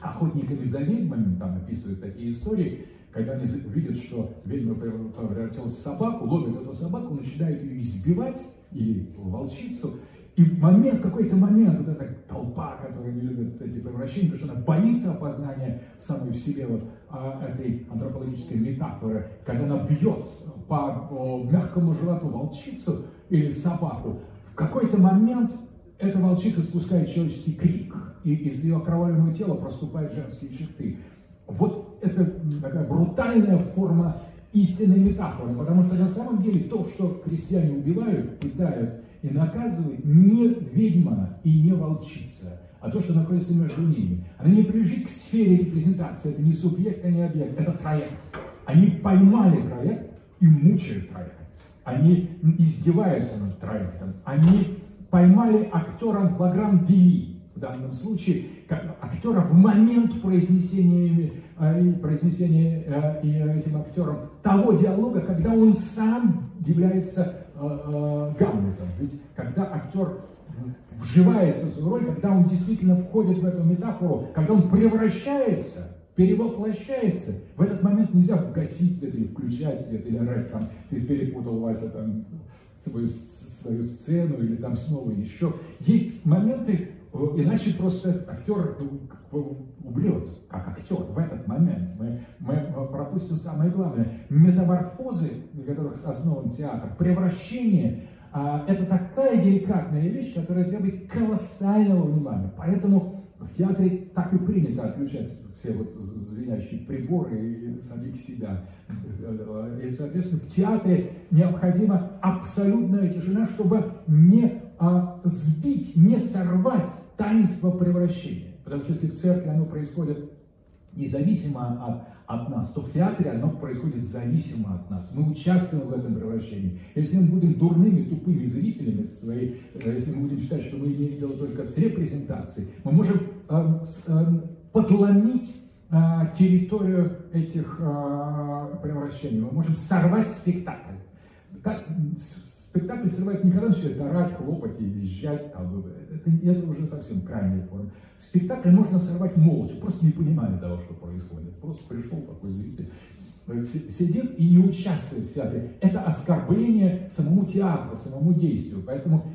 охотниками за ведьмами, там описывают такие истории, когда они видят, что ведьма превратилась в собаку, ловят эту собаку, начинают ее избивать, или волчицу. И в момент, какой-то момент, вот эта толпа, которая не любит эти превращения, потому что она боится опознания самой в себе вот, а, этой антропологической метафоры, когда она бьет по, по мягкому животу волчицу или собаку, в какой-то момент эта волчица спускает человеческий крик, и из ее окровавленного тела проступают женские черты. Вот это такая брутальная форма истинной метафоры, потому что на самом деле то, что крестьяне убивают, пытают и наказывают, не ведьма и не волчица, а то, что находится между ними. Она не принадлежит к сфере репрезентации, это не субъект, а не объект, это троект. Они поймали троект и мучают троект. Они издеваются над троектом. Они поймали актера флагран Дели, в данном случае актера в момент произнесения, э, произнесения э, этим актером того диалога, когда он сам является э, Гамлетом. Ведь когда актер вживается в свою роль, когда он действительно входит в эту метафору, когда он превращается, перевоплощается, в этот момент нельзя гасить свет или включать свет, или орать там, ты перепутал, Вася, там, свою, свою сцену, или там снова еще. Есть моменты, Иначе просто актер умрет, как актер в этот момент. Мы, мы пропустим самое главное. Метаморфозы, на которых основан театр, превращение а, это такая деликатная вещь, которая требует колоссального внимания. Поэтому в театре так и принято отключать все вот звенящие приборы и самих себя. И, соответственно, в театре необходима абсолютная тишина, чтобы не а, сбить, не сорвать таинство превращения. Потому что если в церкви оно происходит независимо от, от нас, то в театре оно происходит зависимо от нас. Мы участвуем в этом превращении. Если мы будем дурными, тупыми зрителями своей, э, если мы будем считать, что мы имеем дело только с репрезентацией, мы можем э, с, э, подломить э, территорию этих э, превращений, мы можем сорвать спектакль. Как, спектакль срывает не когда начинает орать, хлопать и визжать, там, это, это уже совсем крайняя форма. Спектакль можно сорвать молча, просто не понимая того, что происходит. Просто пришел такой зритель, э, сидит и не участвует в театре. Это оскорбление самому театру, самому действию. Поэтому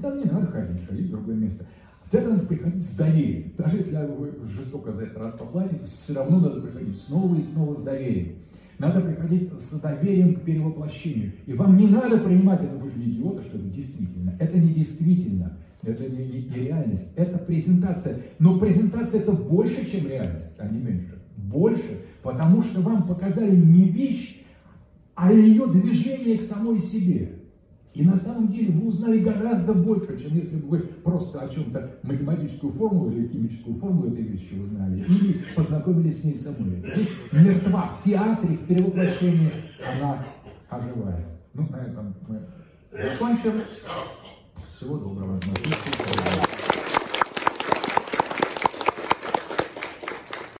там не надо ходить, ходить в другое место. В театр надо приходить с доверием. Даже если вы жестоко за это поплатите, все равно надо приходить снова и снова с доверием. Надо приходить с доверием к перевоплощению. И вам не надо принимать это, вы же не идиоты, что это действительно. Это не действительно. Это не, не, не реальность. Это презентация. Но презентация это больше, чем реальность, а не меньше. Больше. Потому что вам показали не вещь, а ее движение к самой себе. И на самом деле вы узнали гораздо больше, чем если бы вы просто о чем-то математическую формулу или химическую формулу этой вещи узнали, или познакомились с ней самой. Здесь мертва в театре, в перевоплощении, она оживает. Ну, на этом мы закончим. Всего доброго.